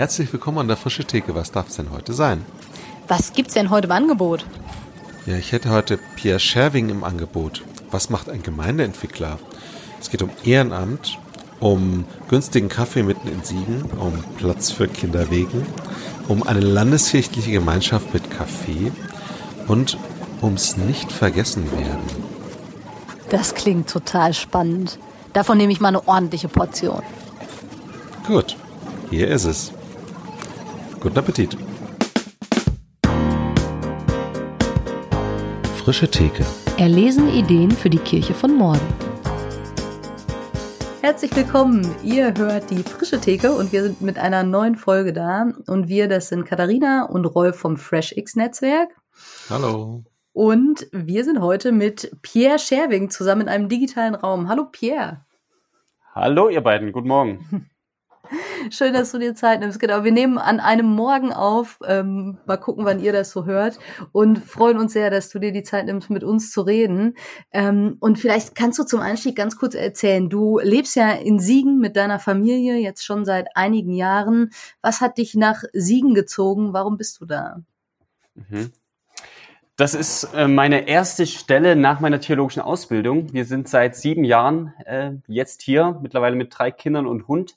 Herzlich willkommen an der Frische Theke. Was darf es denn heute sein? Was gibt's denn heute im Angebot? Ja, ich hätte heute Pierre Scherving im Angebot. Was macht ein Gemeindeentwickler? Es geht um Ehrenamt, um günstigen Kaffee mitten in Siegen, um Platz für Kinderwegen, um eine landeskirchliche Gemeinschaft mit Kaffee und ums nicht vergessen werden. Das klingt total spannend. Davon nehme ich mal eine ordentliche Portion. Gut, hier ist es. Guten Appetit. Frische Theke. Erlesen Ideen für die Kirche von morgen. Herzlich willkommen. Ihr hört die Frische Theke und wir sind mit einer neuen Folge da. Und wir, das sind Katharina und Rolf vom FreshX Netzwerk. Hallo. Und wir sind heute mit Pierre Scherving zusammen in einem digitalen Raum. Hallo Pierre. Hallo ihr beiden, guten Morgen. Schön, dass du dir Zeit nimmst. Genau, wir nehmen an einem Morgen auf. Ähm, mal gucken, wann ihr das so hört. Und freuen uns sehr, dass du dir die Zeit nimmst, mit uns zu reden. Ähm, und vielleicht kannst du zum Einstieg ganz kurz erzählen. Du lebst ja in Siegen mit deiner Familie jetzt schon seit einigen Jahren. Was hat dich nach Siegen gezogen? Warum bist du da? Mhm. Das ist äh, meine erste Stelle nach meiner theologischen Ausbildung. Wir sind seit sieben Jahren äh, jetzt hier, mittlerweile mit drei Kindern und Hund.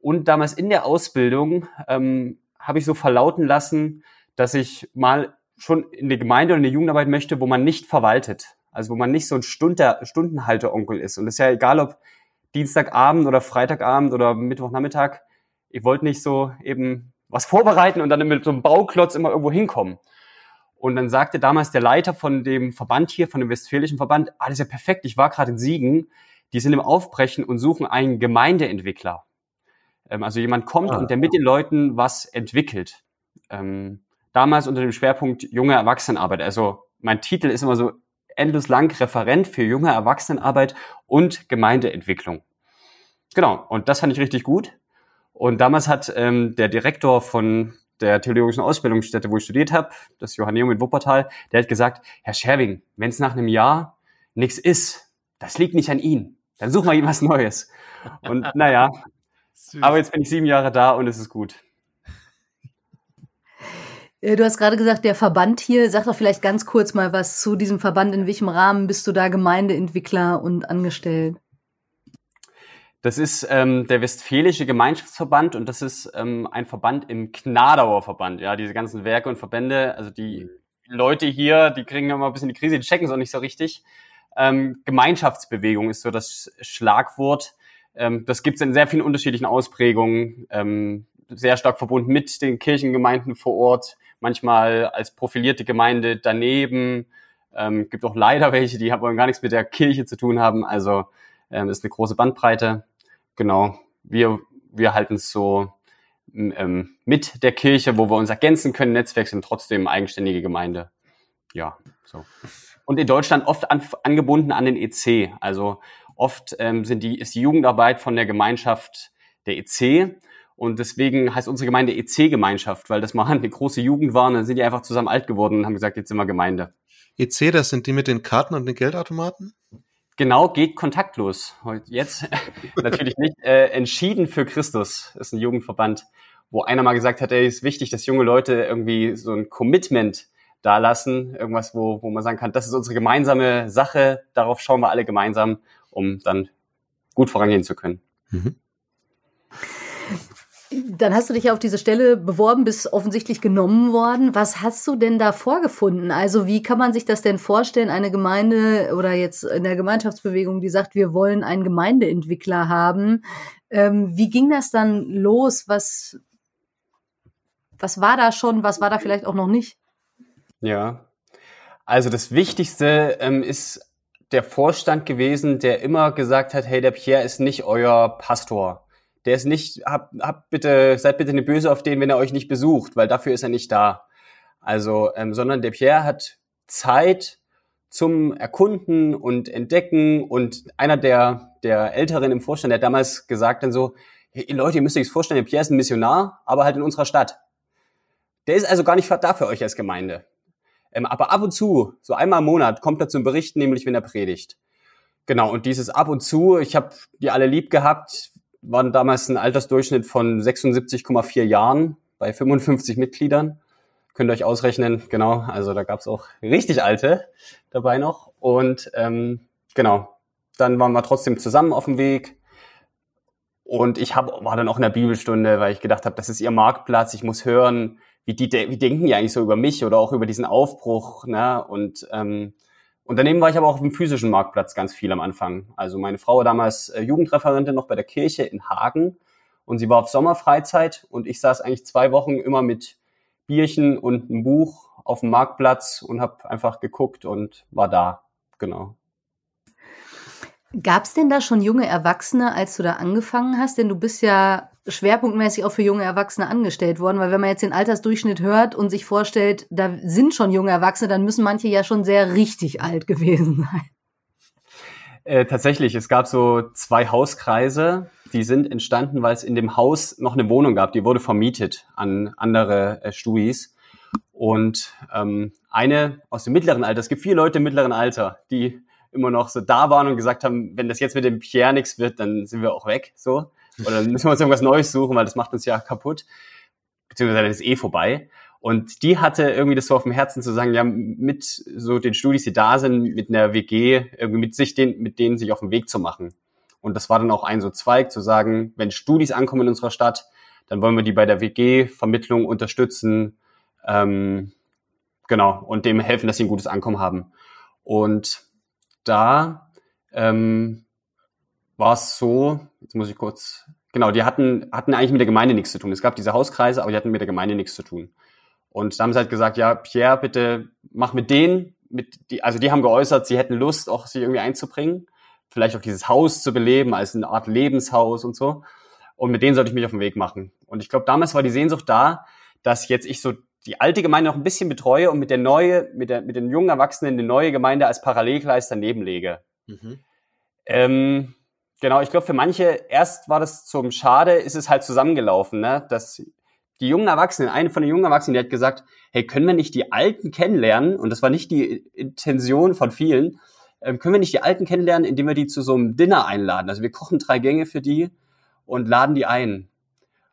Und damals in der Ausbildung ähm, habe ich so verlauten lassen, dass ich mal schon in die Gemeinde oder in die Jugendarbeit möchte, wo man nicht verwaltet. Also wo man nicht so ein Stunde, Stundenhalteronkel ist. Und es ist ja egal, ob Dienstagabend oder Freitagabend oder Mittwochnachmittag. Ich wollte nicht so eben was vorbereiten und dann mit so einem Bauklotz immer irgendwo hinkommen. Und dann sagte damals der Leiter von dem Verband hier, von dem Westfälischen Verband, ah, das ist ja perfekt, ich war gerade in Siegen, die sind im Aufbrechen und suchen einen Gemeindeentwickler. Ähm, also jemand kommt ah. und der mit den Leuten was entwickelt. Ähm, damals unter dem Schwerpunkt junge Erwachsenenarbeit. Also mein Titel ist immer so endlos lang Referent für junge Erwachsenenarbeit und Gemeindeentwicklung. Genau, und das fand ich richtig gut. Und damals hat ähm, der Direktor von der theologischen Ausbildungsstätte, wo ich studiert habe, das Johanneum in Wuppertal, der hat gesagt, Herr Scherwing, wenn es nach einem Jahr nichts ist, das liegt nicht an Ihnen. Dann suchen wir was Neues. Und naja, Süß. Aber jetzt bin ich sieben Jahre da und es ist gut. Du hast gerade gesagt, der Verband hier, sag doch vielleicht ganz kurz mal was zu diesem Verband. In welchem Rahmen bist du da Gemeindeentwickler und angestellt? Das ist ähm, der Westfälische Gemeinschaftsverband und das ist ähm, ein Verband im Gnadauer Verband. Ja, diese ganzen Werke und Verbände, also die mhm. Leute hier, die kriegen immer ein bisschen die Krise, die checken es auch nicht so richtig. Ähm, Gemeinschaftsbewegung ist so das Schlagwort. Ähm, das gibt es in sehr vielen unterschiedlichen Ausprägungen, ähm, sehr stark verbunden mit den Kirchengemeinden vor Ort, manchmal als profilierte Gemeinde daneben. Ähm, gibt auch leider welche, die aber gar nichts mit der Kirche zu tun haben. Also ähm, ist eine große Bandbreite. Genau, wir, wir halten es so ähm, mit der Kirche, wo wir uns ergänzen können. Netzwerk sind trotzdem eigenständige Gemeinde. Ja, so. Und in Deutschland oft an, angebunden an den EC. Also Oft ähm, sind die, ist die Jugendarbeit von der Gemeinschaft der EC. Und deswegen heißt unsere Gemeinde EC-Gemeinschaft, weil das mal eine große Jugend war. Und dann sind die einfach zusammen alt geworden und haben gesagt, jetzt sind wir Gemeinde. EC, das sind die mit den Karten und den Geldautomaten? Genau, geht kontaktlos. Jetzt natürlich nicht. Äh, entschieden für Christus ist ein Jugendverband, wo einer mal gesagt hat, ey, ist wichtig, dass junge Leute irgendwie so ein Commitment da lassen. Irgendwas, wo, wo man sagen kann, das ist unsere gemeinsame Sache, darauf schauen wir alle gemeinsam um dann gut vorangehen zu können. Mhm. Dann hast du dich auf diese Stelle beworben, bist offensichtlich genommen worden. Was hast du denn da vorgefunden? Also wie kann man sich das denn vorstellen, eine Gemeinde oder jetzt in der Gemeinschaftsbewegung, die sagt, wir wollen einen Gemeindeentwickler haben? Ähm, wie ging das dann los? Was, was war da schon? Was war da vielleicht auch noch nicht? Ja, also das Wichtigste ähm, ist der Vorstand gewesen, der immer gesagt hat, hey, der Pierre ist nicht euer Pastor. Der ist nicht, habt hab bitte, seid bitte nicht böse auf den, wenn er euch nicht besucht, weil dafür ist er nicht da. Also, ähm, sondern der Pierre hat Zeit zum Erkunden und Entdecken und einer der, der Älteren im Vorstand, der hat damals gesagt dann so, hey, Leute, ihr müsst euch vorstellen, der Pierre ist ein Missionar, aber halt in unserer Stadt. Der ist also gar nicht da für euch als Gemeinde. Ähm, aber ab und zu, so einmal im Monat, kommt er zum Berichten, nämlich wenn er predigt. Genau, und dieses ab und zu, ich habe die alle lieb gehabt, waren damals ein Altersdurchschnitt von 76,4 Jahren bei 55 Mitgliedern. Könnt ihr euch ausrechnen, genau. Also da gab es auch richtig alte dabei noch. Und ähm, genau, dann waren wir trotzdem zusammen auf dem Weg. Und ich hab, war dann auch in der Bibelstunde, weil ich gedacht habe, das ist ihr Marktplatz, ich muss hören, wie, die, wie denken die eigentlich so über mich oder auch über diesen Aufbruch. Ne? Und, ähm, und daneben war ich aber auch auf dem physischen Marktplatz ganz viel am Anfang. Also meine Frau war damals äh, Jugendreferentin noch bei der Kirche in Hagen und sie war auf Sommerfreizeit und ich saß eigentlich zwei Wochen immer mit Bierchen und einem Buch auf dem Marktplatz und habe einfach geguckt und war da. Genau. Gab es denn da schon junge Erwachsene, als du da angefangen hast? Denn du bist ja schwerpunktmäßig auch für junge Erwachsene angestellt worden, weil wenn man jetzt den Altersdurchschnitt hört und sich vorstellt, da sind schon junge Erwachsene, dann müssen manche ja schon sehr richtig alt gewesen sein. Äh, tatsächlich, es gab so zwei Hauskreise, die sind entstanden, weil es in dem Haus noch eine Wohnung gab, die wurde vermietet an andere äh, Stuis. Und ähm, eine aus dem mittleren Alter, es gibt vier Leute im mittleren Alter, die immer noch so da waren und gesagt haben, wenn das jetzt mit dem Pierre nichts wird, dann sind wir auch weg, so. Oder dann müssen wir uns irgendwas Neues suchen, weil das macht uns ja kaputt. Beziehungsweise das ist eh vorbei. Und die hatte irgendwie das so auf dem Herzen zu sagen, ja, mit so den Studis, die da sind, mit einer WG, irgendwie mit sich den, mit denen sich auf den Weg zu machen. Und das war dann auch ein so Zweig, zu sagen, wenn Studis ankommen in unserer Stadt, dann wollen wir die bei der WG-Vermittlung unterstützen, ähm, genau, und dem helfen, dass sie ein gutes Ankommen haben. Und da ähm, war es so, jetzt muss ich kurz, genau, die hatten, hatten eigentlich mit der Gemeinde nichts zu tun. Es gab diese Hauskreise, aber die hatten mit der Gemeinde nichts zu tun. Und da haben sie halt gesagt, ja, Pierre, bitte mach mit denen, mit die, also die haben geäußert, sie hätten Lust, auch sich irgendwie einzubringen, vielleicht auch dieses Haus zu beleben als eine Art Lebenshaus und so. Und mit denen sollte ich mich auf den Weg machen. Und ich glaube, damals war die Sehnsucht da, dass jetzt ich so die alte Gemeinde noch ein bisschen betreue und mit der neue, mit, der, mit den jungen Erwachsenen die neue Gemeinde als Parallelgleis daneben lege. Mhm. Ähm, genau, ich glaube, für manche, erst war das zum Schade, ist es halt zusammengelaufen, ne? dass die jungen Erwachsenen, eine von den jungen Erwachsenen, die hat gesagt, hey, können wir nicht die Alten kennenlernen? Und das war nicht die Intention von vielen. Ähm, können wir nicht die Alten kennenlernen, indem wir die zu so einem Dinner einladen? Also wir kochen drei Gänge für die und laden die ein.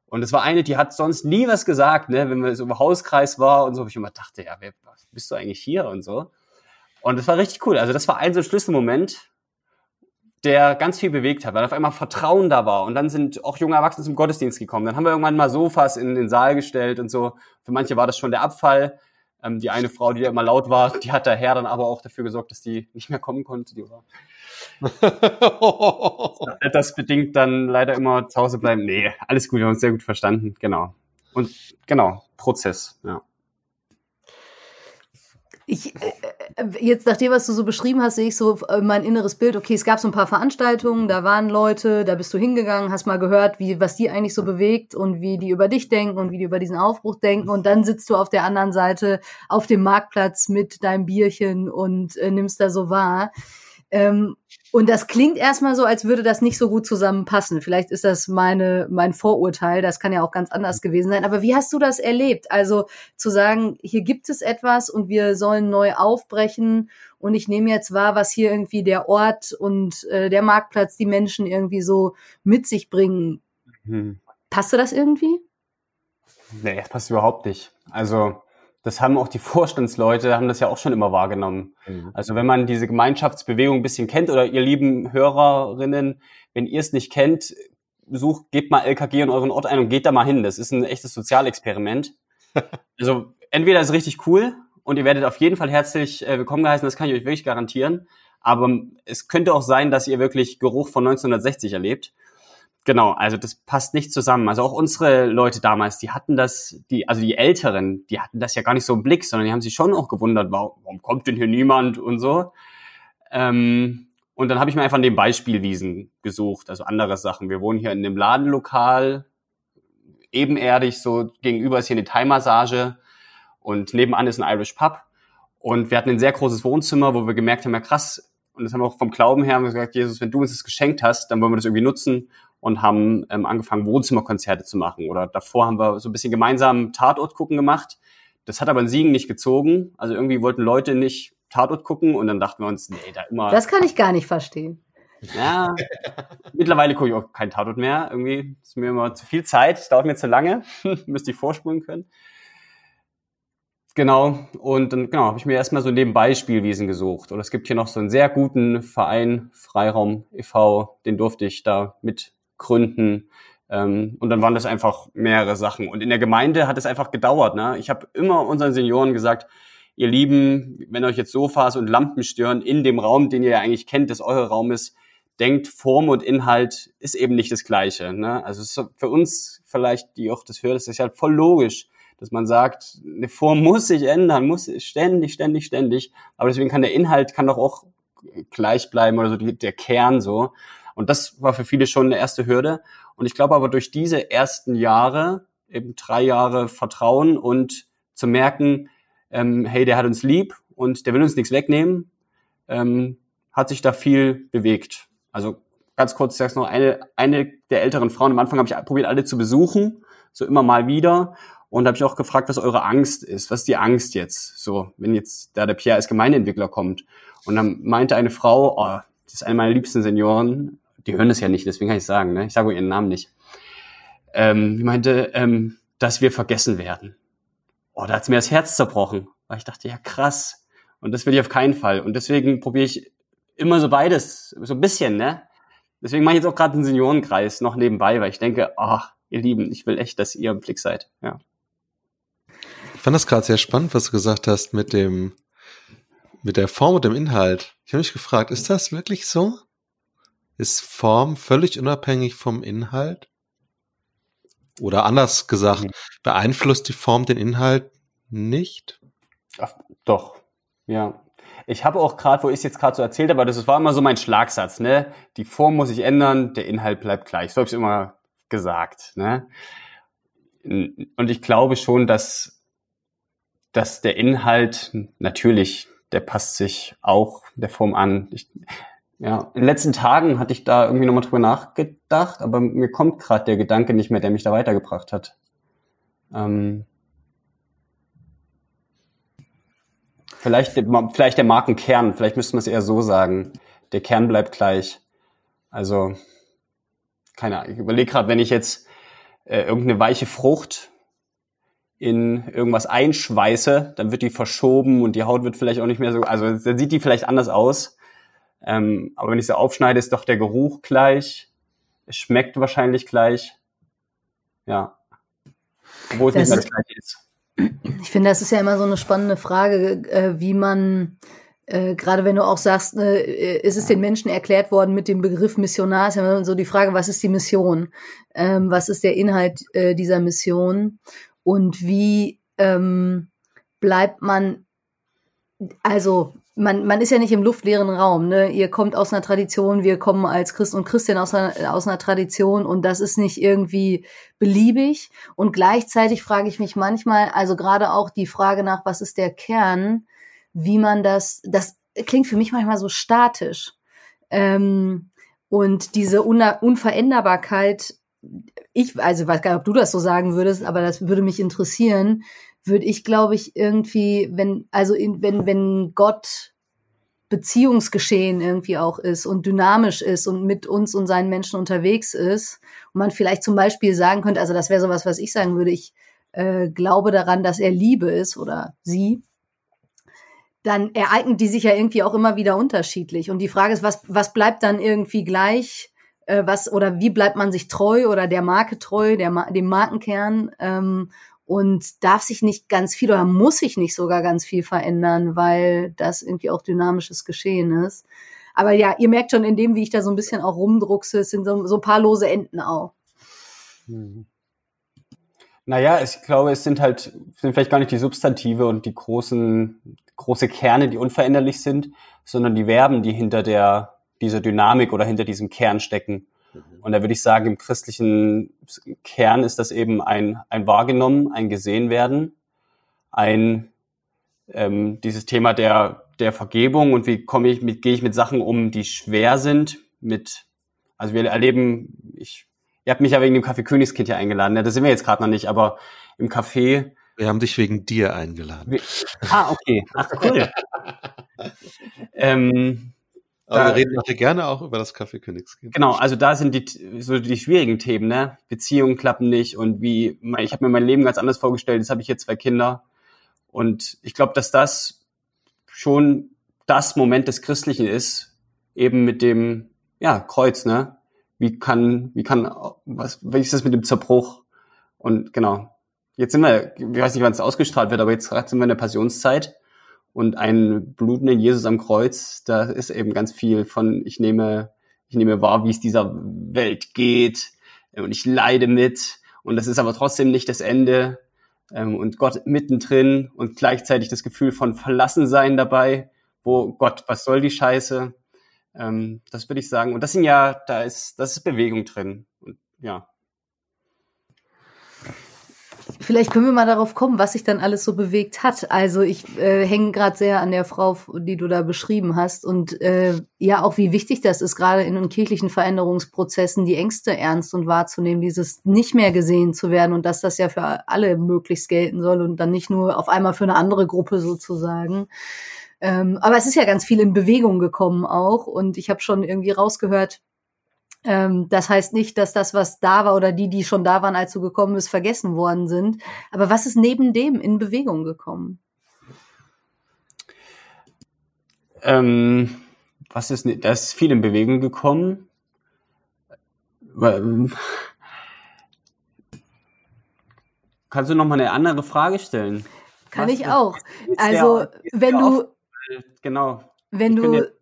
Und es war eine, die hat sonst nie was gesagt, ne, wenn wir so im Hauskreis war und so, wo ich immer dachte, ja, wer bist du eigentlich hier und so. Und das war richtig cool. Also das war ein so ein Schlüsselmoment, der ganz viel bewegt hat, weil auf einmal Vertrauen da war. Und dann sind auch junge Erwachsene zum Gottesdienst gekommen. Dann haben wir irgendwann mal Sofas in den Saal gestellt und so. Für manche war das schon der Abfall. Ähm, die eine Frau, die da immer laut war, die hat daher dann aber auch dafür gesorgt, dass die nicht mehr kommen konnte. Die war das bedingt dann leider immer zu Hause bleiben. Nee, alles gut, wir haben uns sehr gut verstanden. Genau. Und genau, Prozess, ja. Ich, äh, äh, jetzt nach dem, was du so beschrieben hast, sehe ich so äh, mein inneres Bild. Okay, es gab so ein paar Veranstaltungen, da waren Leute, da bist du hingegangen, hast mal gehört, wie, was die eigentlich so bewegt und wie die über dich denken und wie die über diesen Aufbruch denken. Und dann sitzt du auf der anderen Seite auf dem Marktplatz mit deinem Bierchen und äh, nimmst da so wahr. Ähm, und das klingt erstmal so, als würde das nicht so gut zusammenpassen. Vielleicht ist das meine, mein Vorurteil, das kann ja auch ganz anders gewesen sein. Aber wie hast du das erlebt? Also zu sagen, hier gibt es etwas und wir sollen neu aufbrechen und ich nehme jetzt wahr, was hier irgendwie der Ort und äh, der Marktplatz, die Menschen irgendwie so mit sich bringen. Mhm. Passte das irgendwie? Nee, das passt überhaupt nicht. Also das haben auch die Vorstandsleute, haben das ja auch schon immer wahrgenommen. Mhm. Also wenn man diese Gemeinschaftsbewegung ein bisschen kennt oder ihr lieben Hörerinnen, wenn ihr es nicht kennt, sucht, gebt mal LKG in euren Ort ein und geht da mal hin. Das ist ein echtes Sozialexperiment. also entweder ist es richtig cool und ihr werdet auf jeden Fall herzlich äh, willkommen geheißen, das kann ich euch wirklich garantieren. Aber es könnte auch sein, dass ihr wirklich Geruch von 1960 erlebt. Genau, also das passt nicht zusammen. Also auch unsere Leute damals, die hatten das, die, also die Älteren, die hatten das ja gar nicht so im Blick, sondern die haben sich schon auch gewundert, warum, warum kommt denn hier niemand und so. Ähm, und dann habe ich mir einfach den Beispielwiesen gesucht, also andere Sachen. Wir wohnen hier in dem Ladenlokal, ebenerdig, so gegenüber ist hier eine Thai-Massage und nebenan ist ein Irish Pub. Und wir hatten ein sehr großes Wohnzimmer, wo wir gemerkt haben, ja krass, und das haben wir auch vom Glauben her gesagt, Jesus, wenn du uns das geschenkt hast, dann wollen wir das irgendwie nutzen und haben ähm, angefangen, Wohnzimmerkonzerte zu machen. Oder davor haben wir so ein bisschen gemeinsam Tatort gucken gemacht. Das hat aber in Siegen nicht gezogen. Also irgendwie wollten Leute nicht Tatort gucken und dann dachten wir uns, nee, da immer. Das kann ich gar nicht verstehen. Ja, mittlerweile gucke ich auch kein Tatort mehr. Irgendwie ist mir immer zu viel Zeit, dauert mir zu lange. Müsste ich vorspulen können. Genau, und dann genau, habe ich mir erstmal so nebenbei Spielwiesen gesucht. Und es gibt hier noch so einen sehr guten Verein, Freiraum e.V., den durfte ich da mitgründen. Ähm, und dann waren das einfach mehrere Sachen. Und in der Gemeinde hat es einfach gedauert. Ne? Ich habe immer unseren Senioren gesagt, ihr Lieben, wenn euch jetzt Sofas und Lampen stören in dem Raum, den ihr ja eigentlich kennt, das euer Raum ist, denkt, Form und Inhalt ist eben nicht das Gleiche. Ne? Also es ist für uns vielleicht, die auch das hören, das ist halt voll logisch dass man sagt, eine Form muss sich ändern, muss ständig, ständig, ständig. Aber deswegen kann der Inhalt kann doch auch gleich bleiben oder so der Kern so. Und das war für viele schon eine erste Hürde. Und ich glaube aber durch diese ersten Jahre, eben drei Jahre Vertrauen und zu merken, ähm, hey, der hat uns lieb und der will uns nichts wegnehmen, ähm, hat sich da viel bewegt. Also ganz kurz, ich sag's noch, eine, eine der älteren Frauen, am Anfang habe ich probiert, alle zu besuchen, so immer mal wieder. Und habe ich auch gefragt, was eure Angst ist. Was ist die Angst jetzt? So, wenn jetzt da der Pierre als Gemeindeentwickler kommt. Und dann meinte eine Frau, oh, das ist eine meiner liebsten Senioren, die hören das ja nicht, deswegen kann ich sagen, ne? ich sage ihren Namen nicht. Ähm, die meinte, ähm, dass wir vergessen werden. Oh, da hat's mir das Herz zerbrochen. Weil ich dachte, ja krass. Und das will ich auf keinen Fall. Und deswegen probiere ich immer so beides, so ein bisschen, ne? Deswegen mache ich jetzt auch gerade einen Seniorenkreis noch nebenbei, weil ich denke, ach, ihr Lieben, ich will echt, dass ihr im Blick seid. Ja fand das gerade sehr spannend, was du gesagt hast mit dem, mit der Form und dem Inhalt. Ich habe mich gefragt, ist das wirklich so? Ist Form völlig unabhängig vom Inhalt? Oder anders gesagt, mhm. beeinflusst die Form den Inhalt nicht? Ach, doch, ja. Ich habe auch gerade, wo ich es jetzt gerade so erzählt habe, das war immer so mein Schlagsatz, ne? Die Form muss sich ändern, der Inhalt bleibt gleich. So habe ich immer gesagt, ne? Und ich glaube schon, dass dass der Inhalt natürlich, der passt sich auch der Form an. Ich, ja, in den letzten Tagen hatte ich da irgendwie nochmal drüber nachgedacht, aber mir kommt gerade der Gedanke nicht mehr, der mich da weitergebracht hat. Ähm, vielleicht, vielleicht der Markenkern, vielleicht müsste man es eher so sagen. Der Kern bleibt gleich. Also, keine Ahnung, ich überlege gerade, wenn ich jetzt äh, irgendeine weiche Frucht in irgendwas einschweiße, dann wird die verschoben und die Haut wird vielleicht auch nicht mehr so, also dann sieht die vielleicht anders aus. Ähm, aber wenn ich sie aufschneide, ist doch der Geruch gleich. Es schmeckt wahrscheinlich gleich. Ja. Obwohl es das nicht mehr das gleiche ist. Ich finde, das ist ja immer so eine spannende Frage, äh, wie man, äh, gerade wenn du auch sagst, äh, ist es den Menschen erklärt worden mit dem Begriff Missionar, ist ja immer so die Frage, was ist die Mission? Ähm, was ist der Inhalt äh, dieser Mission? und wie ähm, bleibt man, also man, man ist ja nicht im luftleeren Raum, ne? Ihr kommt aus einer Tradition, wir kommen als Christ und Christian aus einer, aus einer Tradition und das ist nicht irgendwie beliebig. Und gleichzeitig frage ich mich manchmal, also gerade auch die Frage nach, was ist der Kern, wie man das, das klingt für mich manchmal so statisch. Ähm, und diese Unveränderbarkeit ich, also weiß gar nicht, ob du das so sagen würdest, aber das würde mich interessieren, würde ich, glaube ich, irgendwie, wenn, also in, wenn, wenn Gott Beziehungsgeschehen irgendwie auch ist und dynamisch ist und mit uns und seinen Menschen unterwegs ist und man vielleicht zum Beispiel sagen könnte, also das wäre sowas, was ich sagen würde, ich äh, glaube daran, dass er Liebe ist oder sie, dann ereignen die sich ja irgendwie auch immer wieder unterschiedlich. Und die Frage ist, was, was bleibt dann irgendwie gleich? äh, was oder wie bleibt man sich treu oder der Marke treu, der, dem Markenkern ähm, und darf sich nicht ganz viel oder muss sich nicht sogar ganz viel verändern, weil das irgendwie auch dynamisches Geschehen ist. Aber ja, ihr merkt schon in dem, wie ich da so ein bisschen auch rumdruckse, es sind so, so ein paar lose Enden auch. Mhm. Naja, ich glaube, es sind halt, sind vielleicht gar nicht die Substantive und die großen, große Kerne, die unveränderlich sind, sondern die Verben, die hinter der dieser Dynamik oder hinter diesem Kern stecken. Und da würde ich sagen, im christlichen Kern ist das eben ein, ein wahrgenommen, ein gesehen werden, ein ähm, dieses Thema der, der Vergebung und wie komme ich mit, gehe ich mit Sachen um, die schwer sind, mit, also wir erleben, ich, ihr habt mich ja wegen dem Café Königskind hier eingeladen, ne? das sind wir jetzt gerade noch nicht, aber im Café. Wir haben dich wegen dir eingeladen. ah, okay. Ach, cool. ähm, Aber da, wir reden nachher gerne auch über das Kaffeekönigskind. Genau, also da sind die so die schwierigen Themen, ne? Beziehungen klappen nicht und wie ich habe mir mein Leben ganz anders vorgestellt. Jetzt habe ich jetzt zwei Kinder und ich glaube, dass das schon das Moment des Christlichen ist, eben mit dem ja Kreuz, ne? Wie kann wie kann was wie ist das mit dem Zerbruch? Und genau, jetzt sind wir, ich weiß nicht, wann es ausgestrahlt wird, aber jetzt sind wir in der Passionszeit und ein blutenden Jesus am Kreuz, da ist eben ganz viel von, ich nehme, ich nehme wahr, wie es dieser Welt geht und ich leide mit und das ist aber trotzdem nicht das Ende ähm, und Gott mittendrin und gleichzeitig das Gefühl von Verlassensein dabei, wo Gott, was soll die Scheiße? Ähm, das würde ich sagen. Und das sind ja, da ist, das ist Bewegung drin. Und ja. Vielleicht können wir mal darauf kommen, was sich dann alles so bewegt hat. Also ich äh, hänge gerade sehr an der Frau, die du da beschrieben hast und äh, ja auch wie wichtig das ist, gerade in den kirchlichen Veränderungsprozessen die Ängste ernst und wahrzunehmen, dieses nicht mehr gesehen zu werden und dass das ja für alle möglichst gelten soll und dann nicht nur auf einmal für eine andere Gruppe sozusagen. Ähm, aber es ist ja ganz viel in Bewegung gekommen auch und ich habe schon irgendwie rausgehört, ähm, das heißt nicht, dass das, was da war oder die, die schon da waren, als du gekommen bist, vergessen worden sind. Aber was ist neben dem in Bewegung gekommen? Ähm, was ist, da ist viel in Bewegung gekommen. Ähm, kannst du noch mal eine andere Frage stellen? Kann was, ich auch. Also, wenn du, genau. Wenn du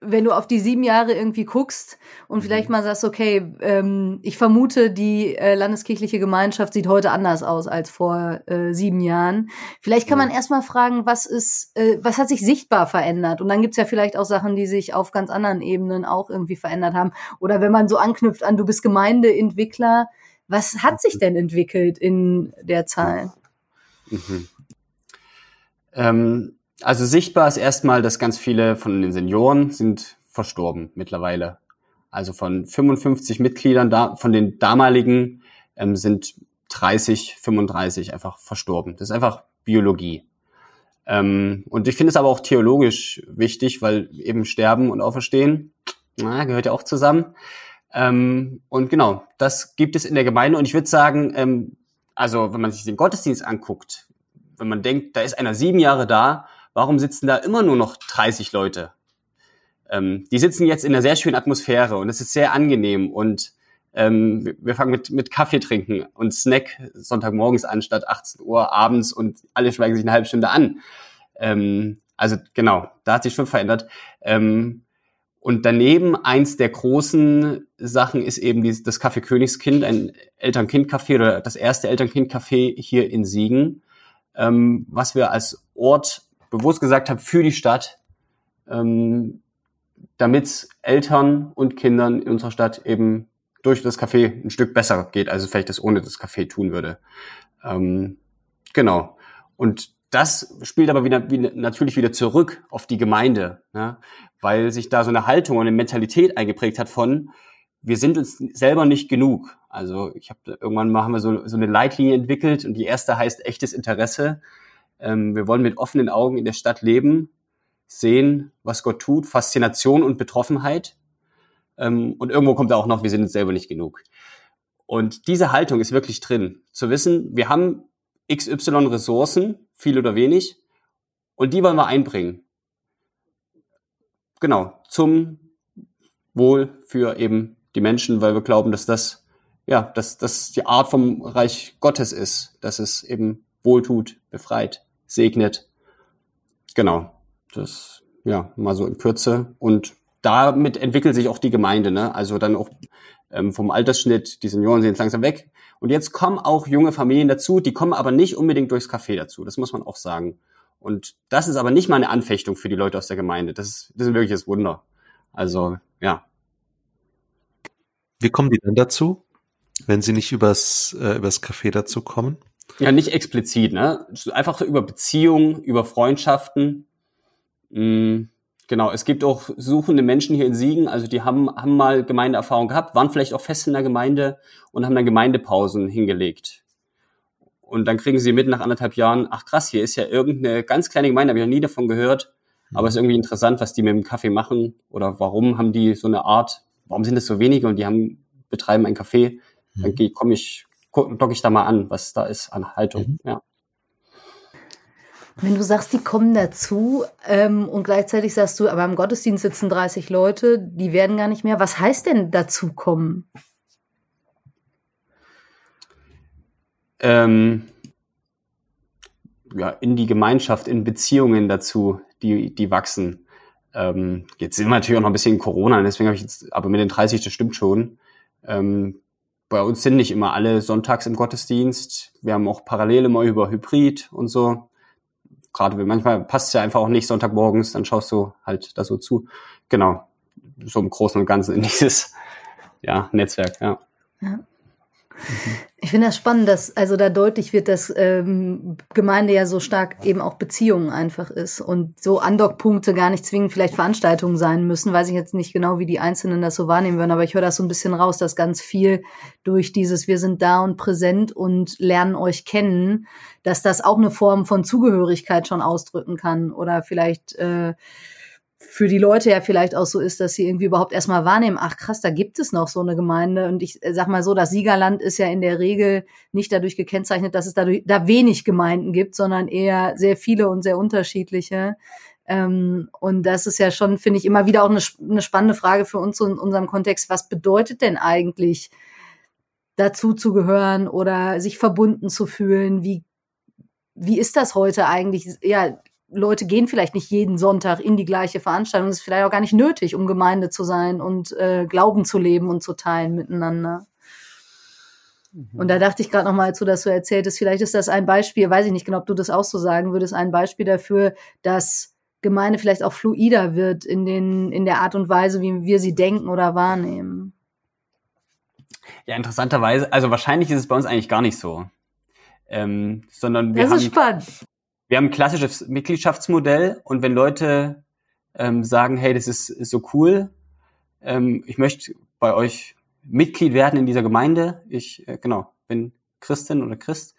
wenn du auf die sieben Jahre irgendwie guckst und vielleicht mhm. mal sagst, okay, ähm, ich vermute, die äh, landeskirchliche Gemeinschaft sieht heute anders aus als vor äh, sieben Jahren. Vielleicht kann ja. man erstmal fragen, was ist, äh, was hat sich sichtbar verändert? Und dann gibt's ja vielleicht auch Sachen, die sich auf ganz anderen Ebenen auch irgendwie verändert haben. Oder wenn man so anknüpft an, du bist Gemeindeentwickler, was hat sich mhm. denn entwickelt in der Zahl? Mhm. Ähm also sichtbar ist erstmal, dass ganz viele von den Senioren sind verstorben mittlerweile. Also von 55 Mitgliedern da, von den damaligen ähm, sind 30, 35 einfach verstorben. Das ist einfach Biologie. Ähm, und ich finde es aber auch theologisch wichtig, weil eben Sterben und Auferstehen, na, gehört ja auch zusammen. Ähm, und genau, das gibt es in der Gemeinde. Und ich würde sagen, ähm, also wenn man sich den Gottesdienst anguckt, wenn man denkt, da ist einer sieben Jahre da warum sitzen da immer nur noch 30 Leute? Ähm, die sitzen jetzt in einer sehr schönen Atmosphäre und es ist sehr angenehm und ähm, wir fangen mit, mit Kaffee trinken und Snack Sonntagmorgens an statt 18 Uhr abends und alle schweigen sich eine halbe Stunde an. Ähm, also genau, da hat sich schon verändert. Ähm, und daneben eins der großen Sachen ist eben dieses, das Café Königskind, ein Eltern-Kind-Café oder das erste Eltern-Kind-Café hier in Siegen, ähm, was wir als Ort bewusst gesagt habe, für die Stadt, ähm, damit Eltern und Kindern in unserer Stadt eben durch das Café ein Stück besser geht, also vielleicht das ohne das Café tun würde. Ähm, genau. Und das spielt aber wieder, wie, natürlich wieder zurück auf die Gemeinde, ne? weil sich da so eine Haltung und eine Mentalität eingeprägt hat von, wir sind uns selber nicht genug. Also ich habe irgendwann mal haben wir so, so eine Leitlinie entwickelt und die erste heißt echtes Interesse. Ähm, wir wollen mit offenen Augen in der Stadt leben, sehen, was Gott tut, Faszination und Betroffenheit. Ähm, und irgendwo kommt da auch noch, wir sind selber nicht genug. Und diese Haltung ist wirklich drin. Zu wissen, wir haben XY Ressourcen, viel oder wenig, und die wollen wir einbringen. Genau, zum Wohl für eben die Menschen, weil wir glauben, dass das, ja, dass das die Art vom Reich Gottes ist, dass es eben wohltut, befreit segnet. Genau. Das, ja, mal so in Kürze. Und damit entwickelt sich auch die Gemeinde, ne? Also dann auch ähm, vom Altersschnitt, die Senioren sind jetzt langsam weg. Und jetzt kommen auch junge Familien dazu, die kommen aber nicht unbedingt durchs Café dazu. Das muss man auch sagen. Und das ist aber nicht mal eine Anfechtung für die Leute aus der Gemeinde. Das ist, das ist wirklich das Wunder. Also, ja. Wie kommen die denn dazu, wenn sie nicht übers, äh, übers Café dazu kommen? Ja, nicht explizit, ne? Einfach über Beziehungen, über Freundschaften. Mhm. Genau, es gibt auch suchende Menschen hier in Siegen, also die haben, haben mal Gemeindeerfahrung gehabt, waren vielleicht auch fest in der Gemeinde und haben dann Gemeindepausen hingelegt. Und dann kriegen sie mit nach anderthalb Jahren, ach krass, hier ist ja irgendeine ganz kleine Gemeinde, habe ich noch nie davon gehört. aber es ist irgendwie interessant, was die mit dem Kaffee machen oder warum haben die so eine Art, warum sind es so wenige und die haben, betreiben ein Café, dann mhm. komme ich, docke ich da mal an, was da ist an Haltung, mhm. ja. Wenn du sagst, die kommen dazu ähm, und gleichzeitig sagst du, aber im Gottesdienst sitzen 30 Leute, die werden gar nicht mehr. Was heißt denn dazu kommen? Ähm, ja, in die Gemeinschaft, in Beziehungen dazu, die, die wachsen. Ähm, jetzt sind wir natürlich auch noch ein bisschen in Corona, deswegen habe ich jetzt, aber mit den 30, das stimmt schon. Ähm, bei uns sind nicht immer alle sonntags im Gottesdienst. Wir haben auch parallel immer über Hybrid und so. Gerade wenn manchmal passt es ja einfach auch nicht Sonntagmorgens, dann schaust du halt da so zu. Genau. So im Großen und Ganzen in dieses ja, Netzwerk, ja. ja. Ich finde das spannend, dass also da deutlich wird, dass ähm, Gemeinde ja so stark eben auch Beziehungen einfach ist und so Andockpunkte gar nicht zwingend vielleicht Veranstaltungen sein müssen. Weiß ich jetzt nicht genau, wie die Einzelnen das so wahrnehmen würden, aber ich höre das so ein bisschen raus, dass ganz viel durch dieses Wir sind da und präsent und lernen euch kennen, dass das auch eine Form von Zugehörigkeit schon ausdrücken kann oder vielleicht äh, für die Leute ja vielleicht auch so ist, dass sie irgendwie überhaupt erstmal wahrnehmen, ach krass, da gibt es noch so eine Gemeinde. Und ich sag mal so, das Siegerland ist ja in der Regel nicht dadurch gekennzeichnet, dass es dadurch, da wenig Gemeinden gibt, sondern eher sehr viele und sehr unterschiedliche. Ähm, und das ist ja schon, finde ich, immer wieder auch eine, eine spannende Frage für uns in unserem Kontext. Was bedeutet denn eigentlich, dazu zu gehören oder sich verbunden zu fühlen? Wie wie ist das heute eigentlich? Ja, Leute gehen vielleicht nicht jeden Sonntag in die gleiche Veranstaltung. Das ist vielleicht auch gar nicht nötig, um Gemeinde zu sein und äh, Glauben zu leben und zu teilen miteinander. Mhm. Und da dachte ich gerade noch mal zu, dass du erzähltest, vielleicht ist das ein Beispiel, weiß ich nicht genau, ob du das auch so sagen würdest, ein Beispiel dafür, dass Gemeinde vielleicht auch fluider wird in, den, in der Art und Weise, wie wir sie denken oder wahrnehmen. Ja, interessanterweise, also wahrscheinlich ist es bei uns eigentlich gar nicht so. Ähm, sondern wir das haben, ist spannend wir haben ein klassisches Mitgliedschaftsmodell und wenn Leute ähm, sagen, hey, das ist, ist so cool, ähm, ich möchte bei euch Mitglied werden in dieser Gemeinde, ich äh, genau bin Christin oder Christ,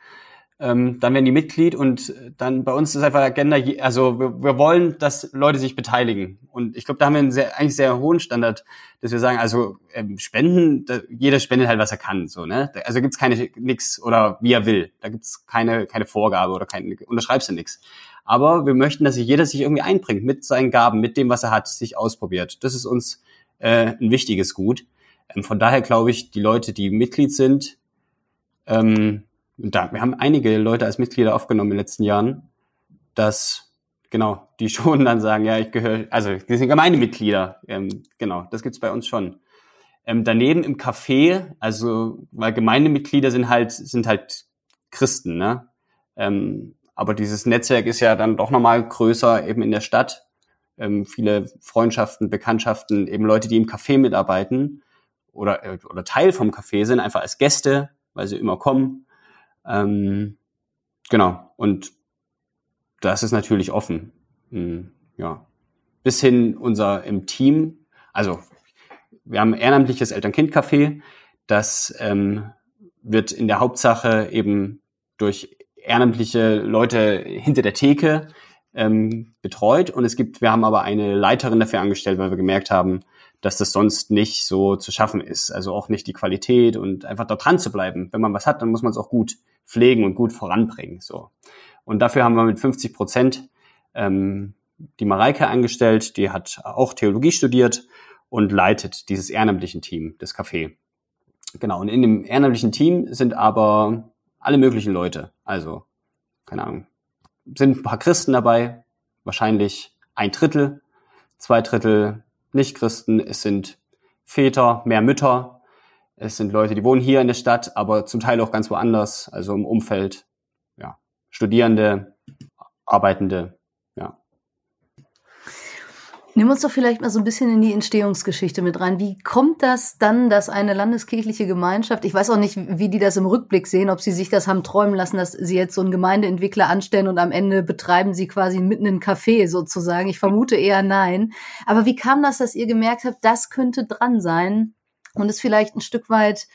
ähm, dann werden die Mitglied und dann bei uns ist einfach Agenda, also wir, wir wollen, dass Leute sich beteiligen. Und ich glaube, da haben wir einen sehr, eigentlich sehr hohen Standard, dass wir sagen, also ähm, Spenden, da, jeder spendet halt, was er kann. So, ne? Also gibt's keine nix oder wie er will. Da gibt's keine, keine Vorgabe oder kein, unterschreibst du nix. Aber wir möchten, dass sich jeder sich irgendwie einbringt mit seinen Gaben, mit dem, was er hat, sich ausprobiert. Das ist uns äh, ein wichtiges Gut. Ähm, von daher glaube ich, die Leute, die Mitglied sind, ähm, da, wir haben einige Leute als Mitglieder aufgenommen in den letzten Jahren, dass genau, die schon dann sagen, ja, ich gehöre, also die sind Gemeindemitglieder, ähm, genau, das gibt's bei uns schon. Ähm, daneben im Café, also weil Gemeindemitglieder sind halt sind halt Christen, ne? Ähm, aber dieses Netzwerk ist ja dann doch nochmal größer eben in der Stadt. Ähm, viele Freundschaften, Bekanntschaften, eben Leute, die im Café mitarbeiten oder, äh, oder Teil vom Café sind, einfach als Gäste, weil sie immer kommen ähm, genau. Und das ist natürlich offen. Mhm, ja. Bis hin unser im Team, also wir haben ehrenamtliches Eltern-Kind-Café, das ähm, wird in der Hauptsache eben durch ehrenamtliche Leute hinter der Theke ähm, betreut und es gibt, wir haben aber eine Leiterin dafür angestellt, weil wir gemerkt haben, dass das sonst nicht so zu schaffen ist. Also auch nicht die Qualität und einfach da dran zu bleiben. Wenn man was hat, dann muss man es auch gut pflegen und gut voranbringen. So. Und dafür haben wir mit 50 Prozent ähm, die Mareike angestellt, die hat auch Theologie studiert und leitet dieses ehrenamtlichen Team, das Café. Genau, und in dem ehrenamtlichen Team sind aber alle möglichen Leute. Also, keine Ahnung, sind ein paar Christen dabei, wahrscheinlich ein Drittel, zwei Drittel Nicht-Christen, es sind Väter, mehr Mütter, es sind Leute, die wohnen hier in der Stadt, aber zum Teil auch ganz woanders, also im Umfeld, ja, Studierende, Arbeitende. Nimm uns doch vielleicht mal so ein bisschen in die Entstehungsgeschichte mit rein. Wie kommt das dann, dass eine landeskirchliche Gemeinschaft, ich weiß auch nicht, wie die das im Rückblick sehen, ob sie sich das haben träumen lassen, dass sie jetzt so einen Gemeindeentwickler anstellen und am Ende betreiben sie quasi mitten in Café sozusagen. Ich vermute eher nein. Aber wie kam das, dass ihr gemerkt habt, das könnte dran sein, und ist vielleicht ein Stück weit,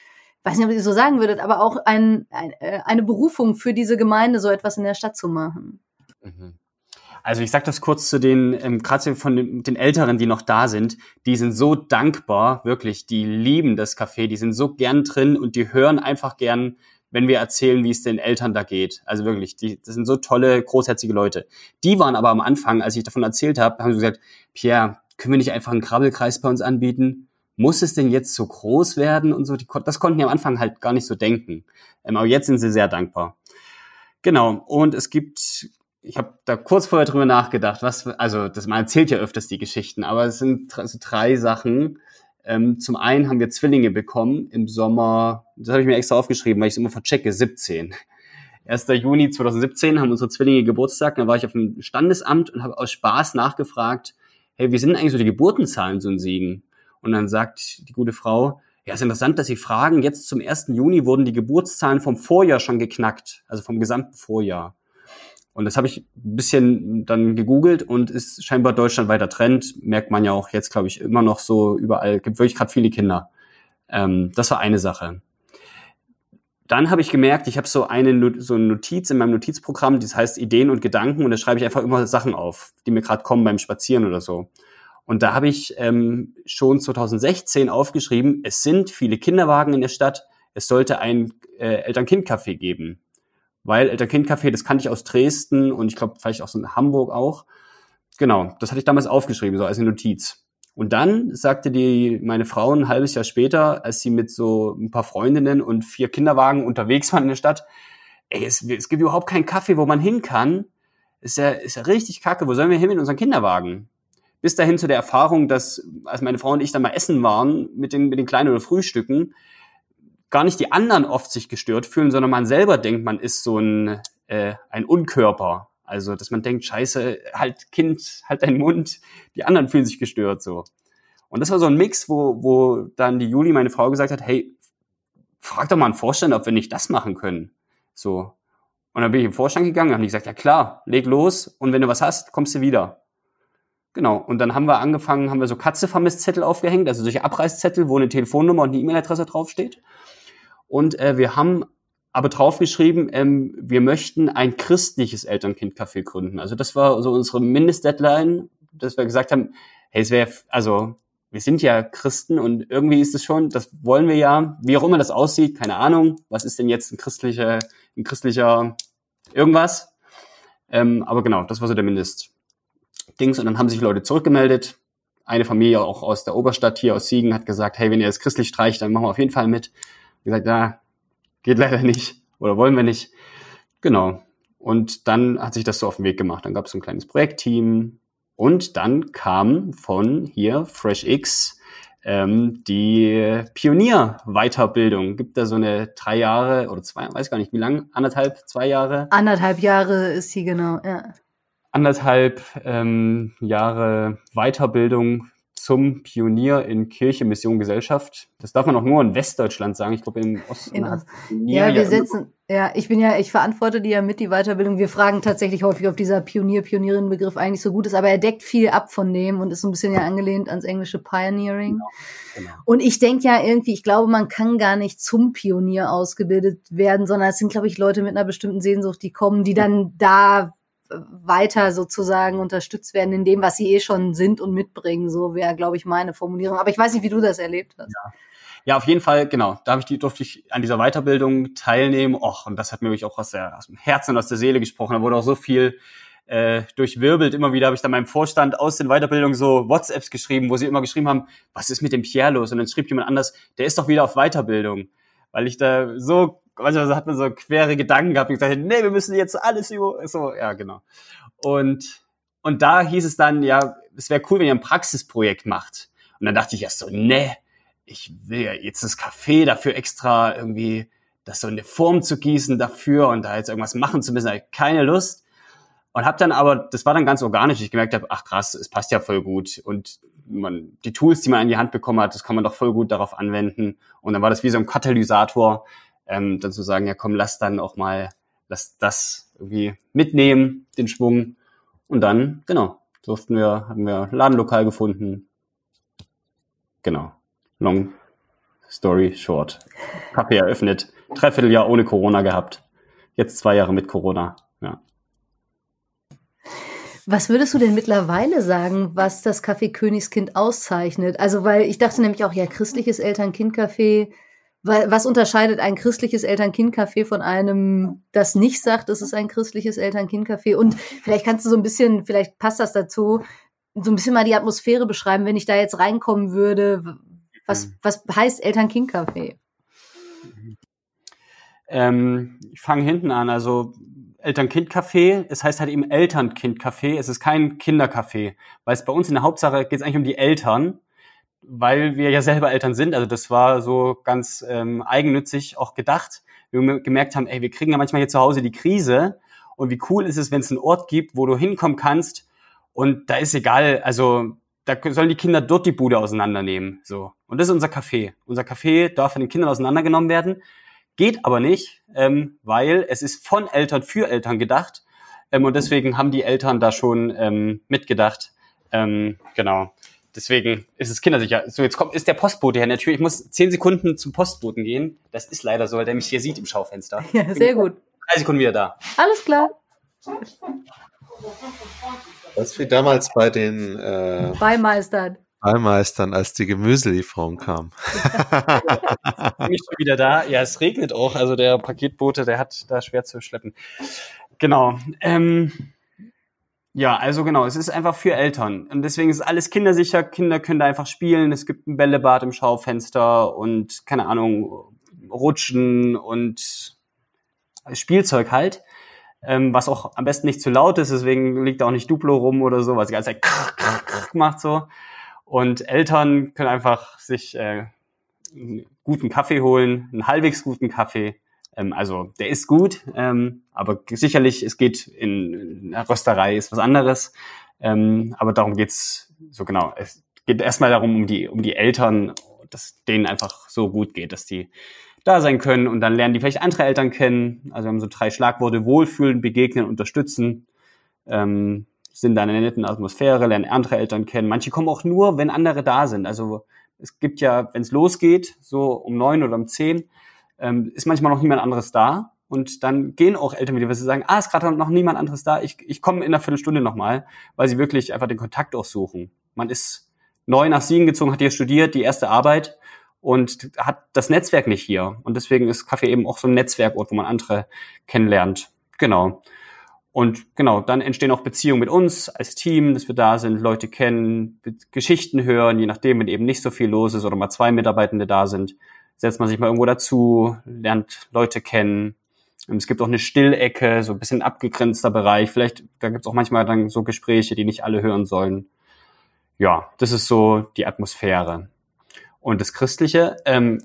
weiß nicht, ob ihr so sagen würdet, aber auch ein, ein, äh, eine Berufung für diese Gemeinde, so etwas in der Stadt zu machen. Mhm. Also ich sage das kurz zu den, ähm, gerade von den, Älteren, die noch da sind, die sind so dankbar, wirklich, die lieben das Café, die sind so gern drin und die hören einfach gern, wenn wir erzählen, wie es den Eltern da geht. Also wirklich, die, das sind so tolle, großherzige Leute. Die waren aber am Anfang, als ich davon erzählt habe, haben sie gesagt, Pierre, können wir nicht einfach einen Krabbelkreis bei uns anbieten? Muss es denn jetzt so groß werden und so? Die, das konnten die am Anfang halt gar nicht so denken. Ähm, aber jetzt sind sie sehr dankbar. Genau. Und es gibt ich habe da kurz vorher drüber nachgedacht, was, also das man erzählt ja öfters die Geschichten, aber es sind also drei Sachen. Ähm, zum einen haben wir Zwillinge bekommen im Sommer, das habe ich mir extra aufgeschrieben, weil ich es immer verchecke, 17. 1. Juni 2017 haben unsere Zwillinge Geburtstag, da war ich auf dem Standesamt und habe aus Spaß nachgefragt, hey, wie sind eigentlich so die Geburtenzahlen so in Siegen? Und dann sagt die gute Frau, ja, ist interessant, dass Sie fragen, jetzt zum 1. Juni wurden die Geburtszahlen vom Vorjahr schon geknackt, also vom gesamten Vorjahr. Und das habe ich ein bisschen dann gegoogelt und ist scheinbar deutschlandweiter Trend. Merkt man ja auch jetzt, glaube ich, immer noch so überall. Gibt wirklich gerade viele Kinder. Ähm, das war eine Sache. Dann habe ich gemerkt, ich habe so eine, so eine Notiz in meinem Notizprogramm, das heißt Ideen und Gedanken und da schreibe ich einfach immer Sachen auf, die mir gerade kommen beim Spazieren oder so. Und da habe ich ähm, schon 2016 aufgeschrieben, es sind viele Kinderwagen in der Stadt, es sollte ein äh, Eltern-Kind-Café geben weil Eltern-Kind-Café, das kannte ich aus Dresden und ich glaube vielleicht auch so in Hamburg auch. Genau, das hatte ich damals aufgeschrieben, so als eine Notiz. Und dann sagte die meine Frau ein halbes Jahr später, als sie mit so ein paar Freundinnen und vier Kinderwagen unterwegs waren in der Stadt, ey, es, es gibt überhaupt keinen Kaffee, wo man hin kann. Ist ja, ist ja richtig kacke. Wo sollen wir hin mit unseren Kinderwagen? Bis dahin zu der Erfahrung, dass, als meine Frau und ich dann mal essen waren, mit den, mit den kleinen oder Frühstücken, gar nicht die anderen oft sich gestört fühlen, sondern man selber denkt, man ist so ein, äh, ein Unkörper. Also, dass man denkt, scheiße, halt Kind, halt deinen Mund, die anderen fühlen sich gestört so. Und das war so ein Mix, wo, wo dann die Juli, meine Frau, gesagt hat, hey, frag doch mal einen Vorstand, ob wir nicht das machen können. So. Und dann bin ich im Vorstand gegangen und habe gesagt, ja klar, leg los und wenn du was hast, kommst du wieder. Genau. Und dann haben wir angefangen, haben wir so Katze-Vermisst-Zettel aufgehängt, also solche Abreißzettel, wo eine Telefonnummer und eine E-Mail-Adresse draufsteht. Und äh, wir haben aber draufgeschrieben, ähm, wir möchten ein christliches Elternkind-Café gründen. Also das war so unsere Mindestdeadline, dass wir gesagt haben, hey, es wäre, also wir sind ja Christen und irgendwie ist es schon, das wollen wir ja, wie auch immer das aussieht, keine Ahnung, was ist denn jetzt ein christlicher, ein christlicher irgendwas. Ähm, aber genau, das war so der Mindestdings. Und dann haben sich Leute zurückgemeldet. Eine Familie auch aus der Oberstadt hier aus Siegen hat gesagt, hey, wenn ihr das christlich streicht, dann machen wir auf jeden Fall mit gesagt, ja, geht leider nicht oder wollen wir nicht. Genau. Und dann hat sich das so auf den Weg gemacht. Dann gab es ein kleines Projektteam und dann kam von hier FreshX ähm, die Pionier-Weiterbildung. Gibt da so eine drei Jahre oder zwei, weiß gar nicht wie lang, anderthalb, zwei Jahre? Anderthalb Jahre ist sie genau, ja. Anderthalb ähm, Jahre Weiterbildung zum Pionier in Kirche, Mission, Gesellschaft. Das darf man auch nur in Westdeutschland sagen. Ich glaube, im Osten. In ja, wir setzen, ja, ich bin ja, ich verantworte die ja mit, die Weiterbildung. Wir fragen tatsächlich häufig, ob dieser Pionier, Pionierinnen-Begriff eigentlich so gut ist, aber er deckt viel ab von dem und ist so ein bisschen ja angelehnt ans englische Pioneering. Genau, genau. Und ich denke ja irgendwie, ich glaube, man kann gar nicht zum Pionier ausgebildet werden, sondern es sind, glaube ich, Leute mit einer bestimmten Sehnsucht, die kommen, die dann da weiter sozusagen unterstützt werden in dem, was sie eh schon sind und mitbringen. So wäre, glaube ich, meine Formulierung. Aber ich weiß nicht, wie du das erlebt hast. Ja. Ja, auf jeden Fall, genau. Da habe ich die, durfte ich an dieser Weiterbildung teilnehmen. Och, und das hat mir wirklich auch aus, der, aus dem Herzen und aus der Seele gesprochen. Da wurde auch so viel äh, durchwirbelt. Immer wieder habe ich dann meinem Vorstand aus den Weiterbildungen so WhatsApps geschrieben, wo sie immer geschrieben haben, was ist mit dem Pierre los? Und dann schrieb jemand anders, der ist doch wieder auf Weiterbildung. Weil ich da so manchmal hat man so quere Gedanken gehabt und gesagt, nee, wir müssen jetzt alles über, so, ja, genau. Und, und da hieß es dann, ja, es wäre cool, wenn ihr ein Praxisprojekt macht. Und dann dachte ich erst so, nee, ich will ja jetzt das Café dafür extra irgendwie, das so eine Form zu gießen dafür und da jetzt irgendwas machen zu müssen, da ich keine Lust. Und habe dann aber, das war dann ganz organisch, ich gemerkt habe, ach krass, es passt ja voll gut. Und man, die Tools, die man in die Hand bekommen hat, das kann man doch voll gut darauf anwenden. Und dann war das wie so ein Katalysator, ähm, dann zu sagen, ja komm, lass dann auch mal, lass das irgendwie mitnehmen, den Schwung. Und dann, genau, durften wir, haben wir Ladenlokal gefunden. Genau. Long story short. Kaffee eröffnet. Dreiviertel Jahr ohne Corona gehabt. Jetzt zwei Jahre mit Corona. Ja. Was würdest du denn mittlerweile sagen, was das Café Königskind auszeichnet? Also, weil ich dachte nämlich auch, ja, christliches Eltern-Kind-Café, was unterscheidet ein christliches Eltern-Kind-Café von einem, das nicht sagt, es ist ein christliches Eltern-Kind-Café? Und vielleicht kannst du so ein bisschen, vielleicht passt das dazu, so ein bisschen mal die Atmosphäre beschreiben, wenn ich da jetzt reinkommen würde. Was, mhm. was heißt Eltern-Kind-Café? Ähm, ich fange hinten an. Also Eltern-Kind-Café, es heißt halt eben Eltern-Kind-Café, es ist kein Kindercafé, weil es bei uns in der Hauptsache geht es eigentlich um die Eltern, weil wir ja selber Eltern sind. Also das war so ganz ähm, eigennützig auch gedacht. Wir gemerkt haben, ey, wir kriegen ja manchmal hier zu Hause die Krise und wie cool ist es, wenn es einen Ort gibt, wo du hinkommen kannst und da ist egal, also da sollen die Kinder dort die Bude auseinandernehmen. So. Und das ist unser Café. Unser Café darf von den Kindern auseinandergenommen werden. Geht aber nicht, ähm, weil es ist von Eltern für Eltern gedacht. Ähm, und deswegen haben die Eltern da schon ähm, mitgedacht. Ähm, genau. Deswegen ist es kindersicher. So, jetzt kommt, ist der Postbote her natürlich. Ich muss zehn Sekunden zum Postboten gehen. Das ist leider so, weil der mich hier sieht im Schaufenster. Ja, sehr gut. Drei Sekunden wieder da. Alles klar. Das wie damals bei den äh, Beimeistern. Beimeistern, als die Gemüselieferung kam. Bin ich schon wieder da. Ja, es regnet auch. Also der Paketbote, der hat da schwer zu schleppen. Genau. Ähm, ja, also genau, es ist einfach für Eltern. Und deswegen ist alles kindersicher. Kinder können da einfach spielen. Es gibt ein Bällebad im Schaufenster und, keine Ahnung, Rutschen und Spielzeug halt. Ähm, was auch am besten nicht zu laut ist, deswegen liegt da auch nicht Duplo rum oder so, was die ganze Zeit macht so. Und Eltern können einfach sich äh, einen guten Kaffee holen, einen halbwegs guten Kaffee. Ähm, also der ist gut, ähm, aber sicherlich, es geht in, in Rösterei, ist was anderes. Ähm, aber darum geht's so genau. Es geht erstmal darum, um die, um die Eltern, dass denen einfach so gut geht, dass die da sein können und dann lernen die vielleicht andere Eltern kennen. Also wir haben so drei Schlagworte, wohlfühlen, begegnen, unterstützen. Ähm, sind da in einer netten Atmosphäre, lernen andere Eltern kennen. Manche kommen auch nur, wenn andere da sind. Also es gibt ja, wenn es losgeht, so um neun oder um zehn, ähm, ist manchmal noch niemand anderes da. Und dann gehen auch Eltern wieder, weil sie sagen, ah, ist gerade noch niemand anderes da, ich, ich komme in einer Viertelstunde nochmal, weil sie wirklich einfach den Kontakt auch suchen. Man ist neu nach Siegen gezogen, hat hier studiert, die erste Arbeit und hat das Netzwerk nicht hier. Und deswegen ist Kaffee eben auch so ein Netzwerkort, wo man andere kennenlernt. Genau. Und genau, dann entstehen auch Beziehungen mit uns als Team, dass wir da sind, Leute kennen, Geschichten hören, je nachdem, wenn eben nicht so viel los ist oder mal zwei Mitarbeitende da sind, setzt man sich mal irgendwo dazu, lernt Leute kennen. Es gibt auch eine Stillecke, so ein bisschen abgegrenzter Bereich. Vielleicht, da gibt es auch manchmal dann so Gespräche, die nicht alle hören sollen. Ja, das ist so die Atmosphäre. Und das Christliche, ähm,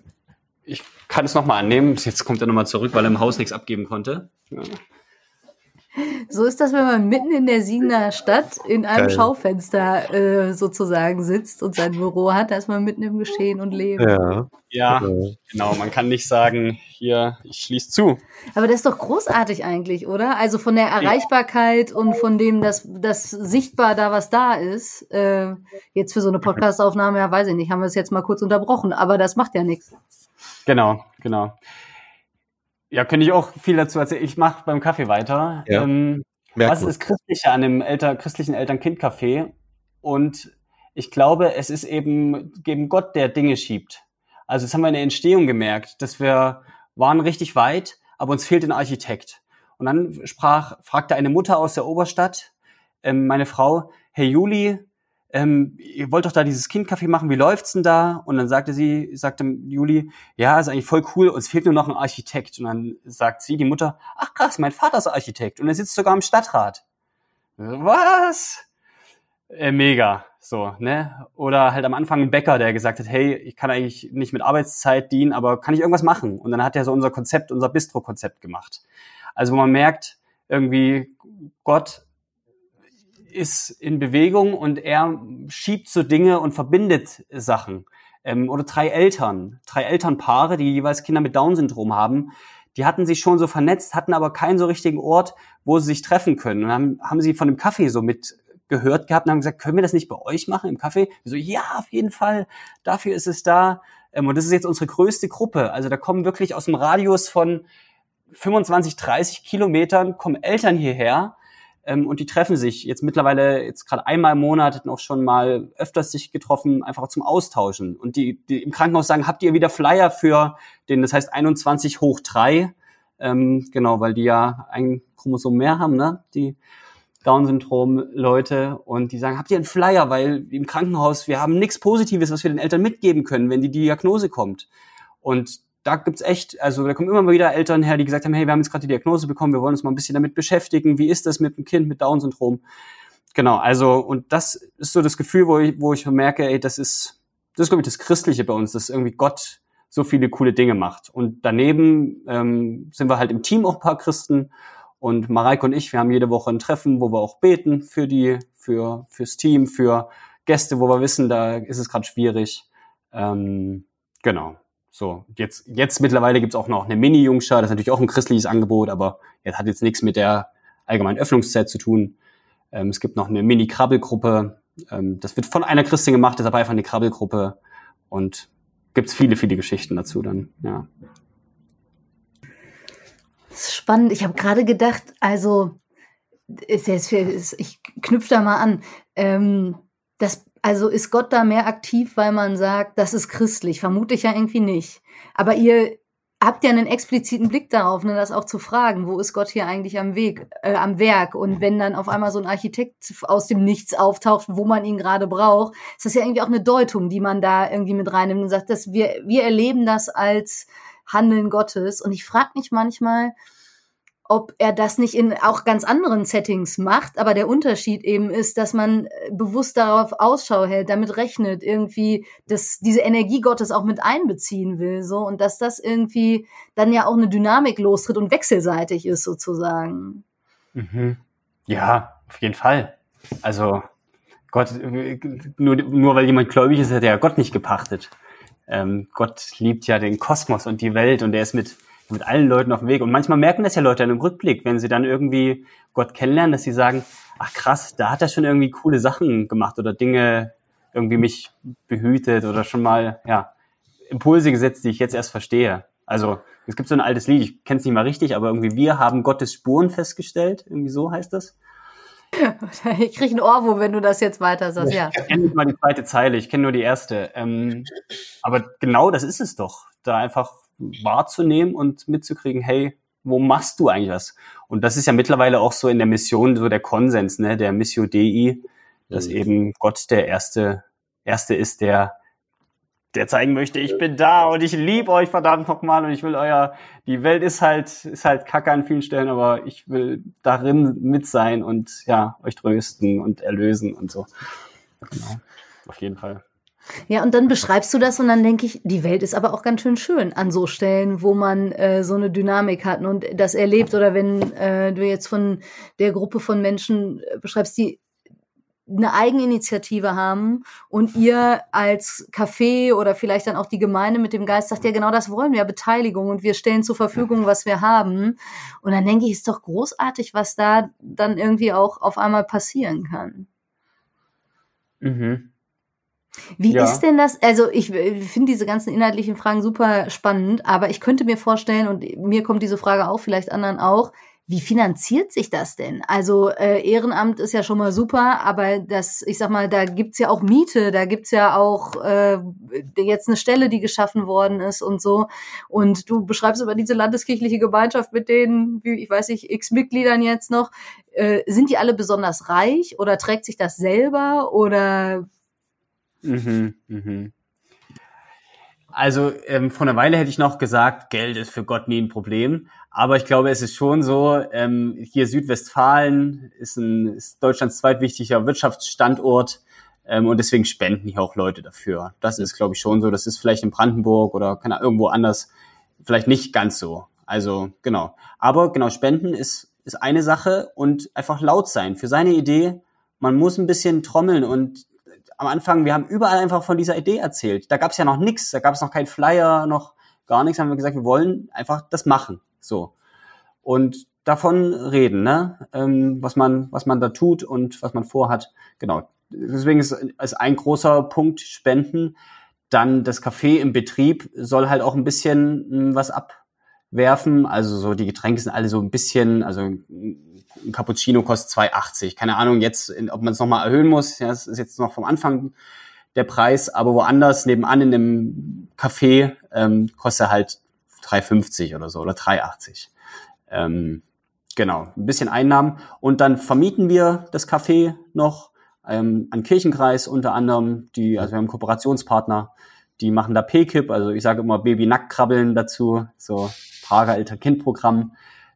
ich kann es nochmal annehmen. Jetzt kommt er nochmal zurück, weil er im Haus nichts abgeben konnte. Ja. So ist das, wenn man mitten in der Siegener Stadt in einem Geil. Schaufenster äh, sozusagen sitzt und sein Büro hat. Da ist man mitten im Geschehen und Leben. Ja, ja genau. genau. Man kann nicht sagen, hier, ich schließe zu. Aber das ist doch großartig eigentlich, oder? Also von der Erreichbarkeit ja. und von dem, dass das sichtbar da was da ist. Äh, jetzt für so eine Podcastaufnahme, ja, weiß ich nicht, haben wir es jetzt mal kurz unterbrochen, aber das macht ja nichts. Genau, genau. Ja, könnte ich auch viel dazu erzählen. Ich mache beim Kaffee weiter. Ja. Ähm, was ist das Christliche an dem Elter, christlichen Eltern-Kind-Café? Und ich glaube, es ist eben, eben Gott, der Dinge schiebt. Also das haben wir in der Entstehung gemerkt, dass wir waren richtig weit, aber uns fehlt ein Architekt. Und dann sprach, fragte eine Mutter aus der Oberstadt, ähm, meine Frau, Herr Juli, ähm, ihr wollt doch da dieses Kindcafé machen, wie läuft's denn da? Und dann sagte sie, sagte Juli, ja, ist eigentlich voll cool, uns fehlt nur noch ein Architekt. Und dann sagt sie, die Mutter, ach krass, mein Vater ist Architekt und er sitzt sogar im Stadtrat. Was? Äh, mega, so, ne? Oder halt am Anfang ein Bäcker, der gesagt hat, hey, ich kann eigentlich nicht mit Arbeitszeit dienen, aber kann ich irgendwas machen? Und dann hat er so unser Konzept, unser Bistro-Konzept gemacht. Also wo man merkt, irgendwie Gott ist in Bewegung und er schiebt so Dinge und verbindet Sachen. Ähm, oder drei Eltern, drei Elternpaare, die jeweils Kinder mit Down-Syndrom haben, die hatten sich schon so vernetzt, hatten aber keinen so richtigen Ort, wo sie sich treffen können. Und dann haben, sie von dem Kaffee so mitgehört gehabt und haben gesagt, können wir das nicht bei euch machen im Kaffee? so, ja, auf jeden Fall, dafür ist es da. Ähm, und das ist jetzt unsere größte Gruppe. Also da kommen wirklich aus dem Radius von 25, 30 Kilometern kommen Eltern hierher ähm, und die treffen sich jetzt mittlerweile jetzt gerade einmal im Monat, hatten auch schon mal öfters sich getroffen, einfach zum Austauschen. Und die, die im Krankenhaus sagen, habt ihr wieder Flyer für den, das heißt 21 hoch 3, ähm, genau, weil die ja ein Chromosom mehr haben, ne? Die Down-Syndrom-Leute und die sagen, habt ihr einen Flyer, weil im Krankenhaus, wir haben nichts Positives, was wir den Eltern mitgeben können, wenn die Diagnose kommt. Und da gibt's echt, also da kommen immer mal wieder Eltern her, die gesagt haben, hey, wir haben jetzt gerade die Diagnose bekommen, wir wollen uns mal ein bisschen damit beschäftigen, wie ist das mit einem Kind mit Down-Syndrom? Genau, also und das ist so das Gefühl, wo ich, wo ich merke, ey, das ist, das ist glaube ich das Christliche bei uns, dass irgendwie Gott so viele coole Dinge macht. Und daneben ähm, sind wir halt im Team auch ein paar Christen und Mareike und ich, wir haben jede Woche ein Treffen, wo wir auch beten für die, für fürs Team, für Gäste, wo wir wissen, da ist es gerade schwierig. Ähm, genau. So, jetzt, jetzt mittlerweile gibt's auch noch eine Mini-Jungschar, das ist natürlich auch ein christliches Angebot, aber jetzt hat jetzt nichts mit der allgemeinen Öffnungszeit zu tun. Ähm, es gibt noch eine Mini-Krabbelgruppe. Ähm, das wird von einer Christin gemacht, das aber einfach eine Krabbelgruppe. Und gibt's viele, viele Geschichten dazu dann, ja. Das ist spannend. Ich habe gerade gedacht, also ist jetzt, ich knüpfe da mal an. Ähm, das also ist Gott da mehr aktiv, weil man sagt, das ist christlich? Vermute ich ja irgendwie nicht. Aber ihr habt ja einen expliziten Blick darauf, ne, das auch zu fragen, wo ist Gott hier eigentlich am Weg, äh, am Werk? Und wenn dann auf einmal so ein Architekt aus dem Nichts auftaucht, wo man ihn gerade braucht, ist das ja irgendwie auch eine Deutung, die man da irgendwie mit reinnimmt und sagt, dass wir, wir erleben das als Handeln Gottes. Und ich frage mich manchmal, ob er das nicht in auch ganz anderen Settings macht, aber der Unterschied eben ist, dass man äh, bewusst darauf Ausschau hält, damit rechnet, irgendwie dass diese Energie Gottes auch mit einbeziehen will, so und dass das irgendwie dann ja auch eine Dynamik lostritt und wechselseitig ist sozusagen. Mhm. Ja, auf jeden Fall. Also Gott, nur, nur weil jemand gläubig ist, hat er ja Gott nicht gepachtet. Ähm, Gott liebt ja den Kosmos und die Welt und er ist mit mit allen Leuten auf dem Weg. Und manchmal merken das ja Leute dann im Rückblick, wenn sie dann irgendwie Gott kennenlernen, dass sie sagen, ach krass, da hat er schon irgendwie coole Sachen gemacht oder Dinge irgendwie mich behütet oder schon mal, ja, Impulse gesetzt, die ich jetzt erst verstehe. Also es gibt so ein altes Lied, ich kenne es nicht mal richtig, aber irgendwie wir haben Gottes Spuren festgestellt, irgendwie so heißt das. Ich kriege ein Ohrwurm, wenn du das jetzt weiter sagst, ja. Ich kenne nicht mal die zweite Zeile, ich kenne nur die erste. Ähm, aber genau das ist es doch. Da einfach wahrzunehmen und mitzukriegen, hey, wo machst du eigentlich was? Und das ist ja mittlerweile auch so in der Mission so der Konsens, ne, der Missio Dei, dass mhm. eben Gott der erste, erste ist, der, der zeigen möchte, ich bin da und ich liebe euch verdammt nochmal und ich will euer, die Welt ist halt, ist halt kacke an vielen Stellen, aber ich will darin mit sein und ja, euch trösten und erlösen und so. Genau. Auf jeden Fall. Ja, und dann beschreibst du das und dann denke ich, die Welt ist aber auch ganz schön schön an so Stellen, wo man äh, so eine Dynamik hat und das erlebt. Oder wenn äh, du jetzt von der Gruppe von Menschen äh, beschreibst, die eine Eigeninitiative haben und ihr als Café oder vielleicht dann auch die Gemeinde mit dem Geist sagt, ja genau das wollen wir, Beteiligung und wir stellen zur Verfügung, was wir haben. Und dann denke ich, ist doch großartig, was da dann irgendwie auch auf einmal passieren kann. Mhm. Wie ja. ist denn das? Also ich finde diese ganzen inhaltlichen Fragen super spannend, aber ich könnte mir vorstellen, und mir kommt diese Frage auch, vielleicht anderen auch, wie finanziert sich das denn? Also äh, Ehrenamt ist ja schon mal super, aber das, ich sag mal, da gibt's ja auch Miete, da gibt's ja auch äh, jetzt eine Stelle, die geschaffen worden ist und so. Und du beschreibst aber diese landeskirchliche Gemeinschaft mit den, wie, ich weiß nicht, x Mitgliedern jetzt noch. Äh, sind die alle besonders reich oder trägt sich das selber oder Mhm, mhm. Also ähm, vor einer Weile hätte ich noch gesagt, Geld ist für Gott nie ein Problem. Aber ich glaube, es ist schon so, ähm, hier Südwestfalen ist, ein, ist Deutschlands zweitwichtiger Wirtschaftsstandort ähm, und deswegen spenden hier auch Leute dafür. Das ist, glaube ich, schon so. Das ist vielleicht in Brandenburg oder keine irgendwo anders vielleicht nicht ganz so. Also genau. Aber genau, Spenden ist, ist eine Sache und einfach laut sein für seine Idee. Man muss ein bisschen trommeln und am Anfang, wir haben überall einfach von dieser Idee erzählt. Da gab es ja noch nichts, da gab es noch keinen Flyer, noch gar nichts. Haben wir gesagt, wir wollen einfach das machen. So. Und davon reden, ne? Ähm, was man, was man da tut und was man vorhat. Genau. Deswegen ist, ist ein großer Punkt Spenden. Dann das Café im Betrieb soll halt auch ein bisschen hm, was abwerfen. Also so die Getränke sind alle so ein bisschen, also ein Cappuccino kostet 2,80. Keine Ahnung jetzt, ob man es nochmal erhöhen muss. Ja, das ist jetzt noch vom Anfang der Preis, aber woanders nebenan in einem Café ähm, kostet er halt 3,50 oder so oder 3,80. Ähm, genau, ein bisschen Einnahmen. Und dann vermieten wir das Café noch ähm, an Kirchenkreis unter anderem, die, also wir haben Kooperationspartner, die machen da P-Kip, also ich sage immer Baby-Nacktkrabbeln dazu, so Prager Elter-Kind-Programm.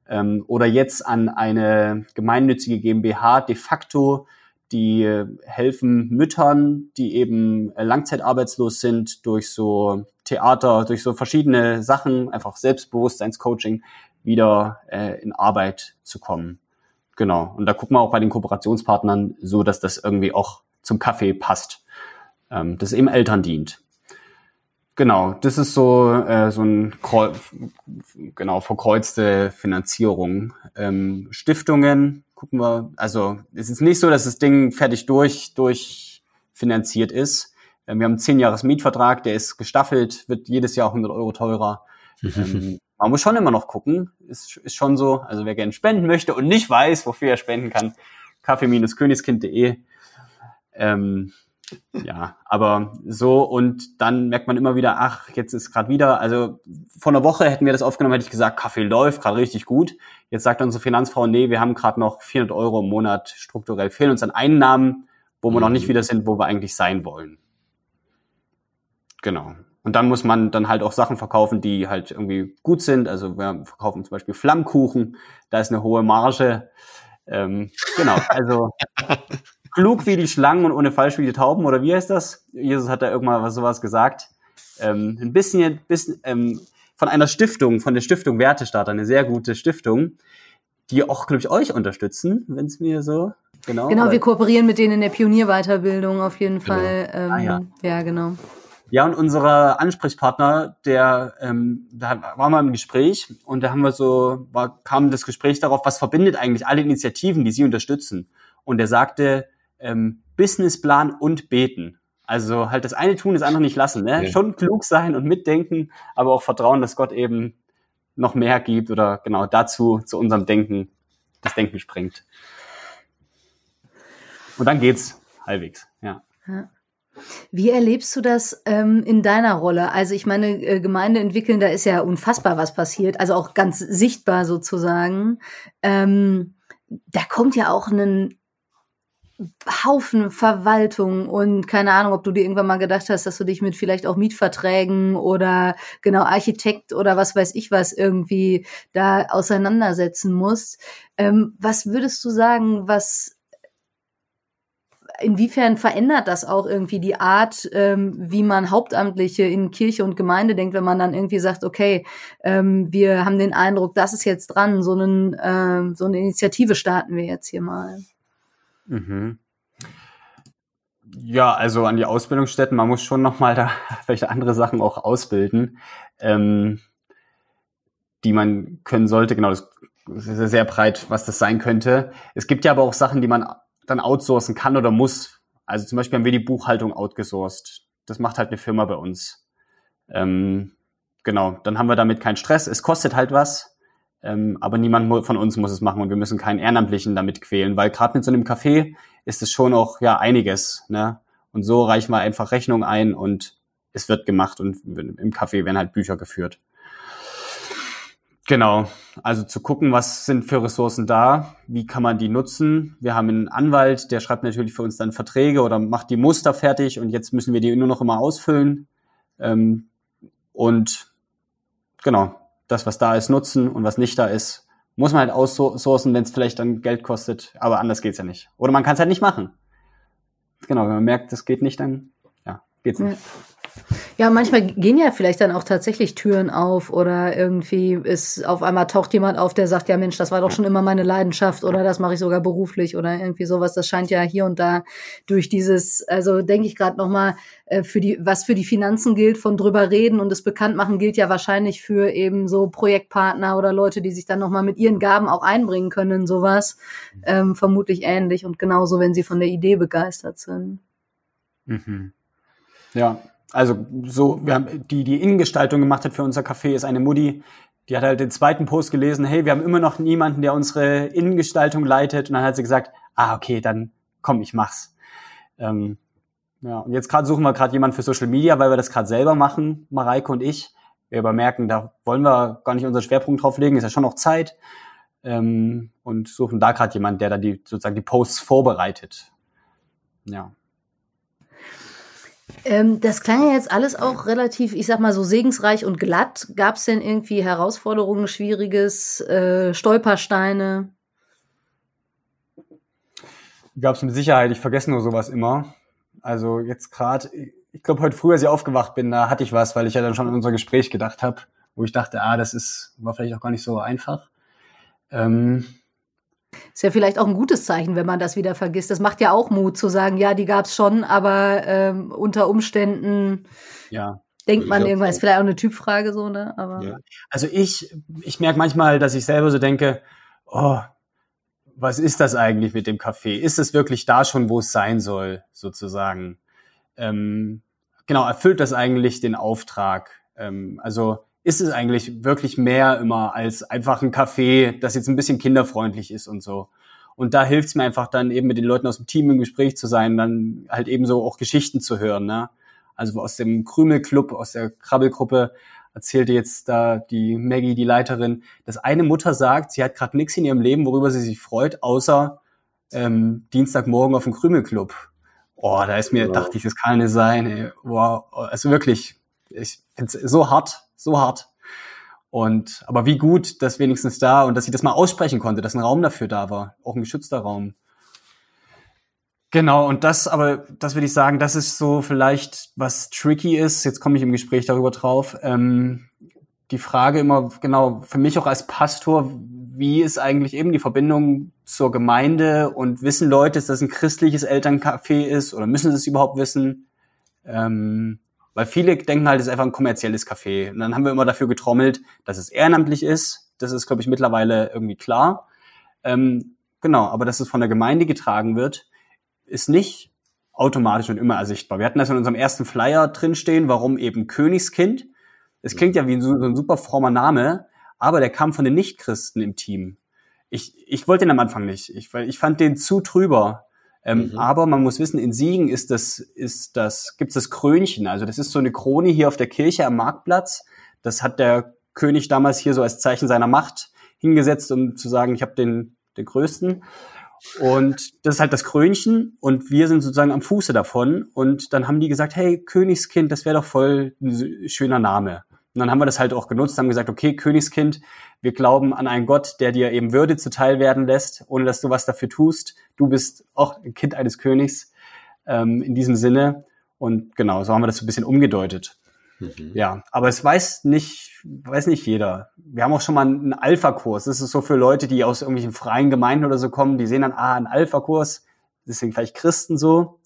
Ähm, oder jetzt an eine gemeinnützige GmbH de facto, die helfen Müttern, die eben langzeitarbeitslos sind, durch so Theater, durch so verschiedene Sachen, einfach Selbstbewusstseinscoaching, wieder äh, in Arbeit zu kommen. Genau. Und da gucken wir auch bei den Kooperationspartnern so, dass das irgendwie auch zum Kaffee passt. Ähm, das eben Eltern dient. Genau, das ist so äh, so ein genau verkreuzte Finanzierung. Ähm, Stiftungen gucken wir. Also es ist nicht so, dass das Ding fertig durch durch finanziert ist. Ähm, wir haben einen zehn Jahres Mietvertrag, der ist gestaffelt, wird jedes Jahr 100 Euro teurer. ähm, man muss schon immer noch gucken. Ist, ist schon so. Also wer gerne spenden möchte und nicht weiß, wofür er spenden kann, kaffee-königskind.de. Ähm, ja, aber so und dann merkt man immer wieder, ach, jetzt ist gerade wieder, also vor einer Woche hätten wir das aufgenommen, hätte ich gesagt, Kaffee läuft gerade richtig gut. Jetzt sagt unsere Finanzfrau, nee, wir haben gerade noch 400 Euro im Monat strukturell fehlen uns an Einnahmen, wo wir mhm. noch nicht mhm. wieder sind, wo wir eigentlich sein wollen. Genau. Und dann muss man dann halt auch Sachen verkaufen, die halt irgendwie gut sind. Also wir verkaufen zum Beispiel Flammkuchen, da ist eine hohe Marge. Ähm, genau, also klug wie die Schlangen und ohne falsch wie die Tauben, oder wie heißt das? Jesus hat da irgendwann was sowas gesagt. Ähm, ein bisschen, bisschen ähm, von einer Stiftung, von der Stiftung Wertestarter, eine sehr gute Stiftung, die auch, glaube ich, euch unterstützen, wenn es mir so genau. Genau, wir kooperieren mit denen in der Pionierweiterbildung auf jeden genau. Fall. Ähm, ah, ja. ja, genau. Ja, und unser Ansprechpartner, der, ähm, da waren wir im Gespräch und da haben wir so, war, kam das Gespräch darauf, was verbindet eigentlich alle Initiativen, die Sie unterstützen. Und er sagte, ähm, Businessplan und beten. Also halt das eine tun, das andere nicht lassen. Ne? Okay. Schon klug sein und mitdenken, aber auch vertrauen, dass Gott eben noch mehr gibt oder genau dazu zu unserem Denken das Denken springt. Und dann geht's halbwegs, ja. ja. Wie erlebst du das ähm, in deiner Rolle? Also ich meine, äh, Gemeinde entwickeln, da ist ja unfassbar was passiert, also auch ganz sichtbar sozusagen. Ähm, da kommt ja auch ein Haufen Verwaltung und keine Ahnung, ob du dir irgendwann mal gedacht hast, dass du dich mit vielleicht auch Mietverträgen oder genau Architekt oder was weiß ich was irgendwie da auseinandersetzen musst. Ähm, was würdest du sagen, was inwiefern verändert das auch irgendwie die Art, ähm, wie man Hauptamtliche in Kirche und Gemeinde denkt, wenn man dann irgendwie sagt, okay, ähm, wir haben den Eindruck, das ist jetzt dran, so, einen, ähm, so eine Initiative starten wir jetzt hier mal. Mhm. Ja, also an die Ausbildungsstätten, man muss schon nochmal da welche andere Sachen auch ausbilden, ähm, die man können sollte. Genau, das ist sehr breit, was das sein könnte. Es gibt ja aber auch Sachen, die man dann outsourcen kann oder muss. Also zum Beispiel haben wir die Buchhaltung outgesourced. Das macht halt eine Firma bei uns. Ähm, genau, dann haben wir damit keinen Stress. Es kostet halt was. Ähm, aber niemand von uns muss es machen und wir müssen keinen Ehrenamtlichen damit quälen, weil gerade mit so einem Café ist es schon auch ja einiges. Ne? Und so reichen wir einfach Rechnung ein und es wird gemacht und im Café werden halt Bücher geführt. Genau, also zu gucken, was sind für Ressourcen da, wie kann man die nutzen. Wir haben einen Anwalt, der schreibt natürlich für uns dann Verträge oder macht die Muster fertig und jetzt müssen wir die nur noch immer ausfüllen. Ähm, und genau, das, was da ist, nutzen und was nicht da ist, muss man halt aussourcen, wenn es vielleicht dann Geld kostet, aber anders geht's ja nicht. Oder man kann es halt nicht machen. Genau, wenn man merkt, das geht nicht, dann ja, geht's nicht. Ja, manchmal gehen ja vielleicht dann auch tatsächlich Türen auf oder irgendwie ist auf einmal taucht jemand auf, der sagt, ja Mensch, das war doch schon immer meine Leidenschaft oder das mache ich sogar beruflich oder irgendwie sowas. Das scheint ja hier und da durch dieses, also denke ich gerade nochmal, äh, für die, was für die Finanzen gilt, von drüber reden und das Bekanntmachen gilt ja wahrscheinlich für eben so Projektpartner oder Leute, die sich dann nochmal mit ihren Gaben auch einbringen können, sowas. Ähm, vermutlich ähnlich und genauso, wenn sie von der Idee begeistert sind. Mhm. Ja, also so, wir haben die, die Innengestaltung gemacht hat für unser Café, ist eine Mutti, die hat halt den zweiten Post gelesen, hey, wir haben immer noch niemanden, der unsere Innengestaltung leitet. Und dann hat sie gesagt, ah, okay, dann komm, ich mach's. Ähm, ja, und jetzt gerade suchen wir gerade jemanden für Social Media, weil wir das gerade selber machen, Mareike und ich. Wir aber merken, da wollen wir gar nicht unseren Schwerpunkt drauf legen, ist ja schon noch Zeit. Ähm, und suchen da gerade jemanden, der da die sozusagen die Posts vorbereitet. Ja. Ähm, das klang ja jetzt alles auch relativ, ich sag mal so segensreich und glatt. Gab es denn irgendwie Herausforderungen, Schwieriges, äh, Stolpersteine? Gab es mit Sicherheit. Ich vergesse nur sowas immer. Also jetzt gerade, ich glaube heute früh, als ich aufgewacht bin, da hatte ich was, weil ich ja dann schon an unser Gespräch gedacht habe, wo ich dachte, ah, das ist war vielleicht auch gar nicht so einfach. Ähm, ist ja vielleicht auch ein gutes Zeichen, wenn man das wieder vergisst. Das macht ja auch Mut zu sagen, ja, die gab's schon, aber ähm, unter Umständen ja. denkt man irgendwann, ist vielleicht auch eine Typfrage so, ne? Aber ja. Also ich, ich merke manchmal, dass ich selber so denke, oh, was ist das eigentlich mit dem Kaffee? Ist es wirklich da schon, wo es sein soll, sozusagen? Ähm, genau, erfüllt das eigentlich den Auftrag? Ähm, also ist es eigentlich wirklich mehr immer als einfach ein Café, das jetzt ein bisschen kinderfreundlich ist und so. Und da hilft es mir einfach dann eben mit den Leuten aus dem Team im Gespräch zu sein, dann halt eben so auch Geschichten zu hören. Ne? Also aus dem Krümelclub, aus der Krabbelgruppe erzählte jetzt da die Maggie, die Leiterin, dass eine Mutter sagt, sie hat gerade nichts in ihrem Leben, worüber sie sich freut, außer ähm, Dienstagmorgen auf dem Krümelclub. Oh, da ist mir, ja. dachte ich, das kann nicht sein. Ey. Wow, also wirklich, ich find's so hart, so hart. Und aber wie gut, dass wenigstens da und dass sie das mal aussprechen konnte, dass ein Raum dafür da war, auch ein geschützter Raum. Genau, und das, aber das würde ich sagen, das ist so vielleicht, was tricky ist. Jetzt komme ich im Gespräch darüber drauf. Ähm, die Frage immer, genau, für mich auch als Pastor, wie ist eigentlich eben die Verbindung zur Gemeinde und wissen Leute, dass das ein christliches Elterncafé ist oder müssen sie es überhaupt wissen? Ähm, weil viele denken halt, es ist einfach ein kommerzielles Café. Und dann haben wir immer dafür getrommelt, dass es ehrenamtlich ist. Das ist, glaube ich, mittlerweile irgendwie klar. Ähm, genau, aber dass es von der Gemeinde getragen wird, ist nicht automatisch und immer ersichtbar. Wir hatten das in unserem ersten Flyer drinstehen, warum eben Königskind. Es klingt ja wie so, so ein super frommer Name, aber der kam von den Nichtchristen im Team. Ich, ich wollte den am Anfang nicht, ich, weil ich fand den zu trüber. Ähm, mhm. Aber man muss wissen, in Siegen ist das, ist das, gibt's das Krönchen. Also das ist so eine Krone hier auf der Kirche am Marktplatz. Das hat der König damals hier so als Zeichen seiner Macht hingesetzt, um zu sagen, ich habe den, den größten. Und das ist halt das Krönchen und wir sind sozusagen am Fuße davon. Und dann haben die gesagt, hey, Königskind, das wäre doch voll ein schöner Name. Und dann haben wir das halt auch genutzt, haben gesagt, okay, Königskind, wir glauben an einen Gott, der dir eben Würde zuteil werden lässt, ohne dass du was dafür tust. Du bist auch ein Kind eines Königs ähm, in diesem Sinne. Und genau, so haben wir das so ein bisschen umgedeutet. Mhm. Ja, aber es weiß nicht, weiß nicht jeder. Wir haben auch schon mal einen Alpha-Kurs. Das ist so für Leute, die aus irgendwelchen freien Gemeinden oder so kommen, die sehen dann, ah, ein Alpha-Kurs, deswegen vielleicht Christen so.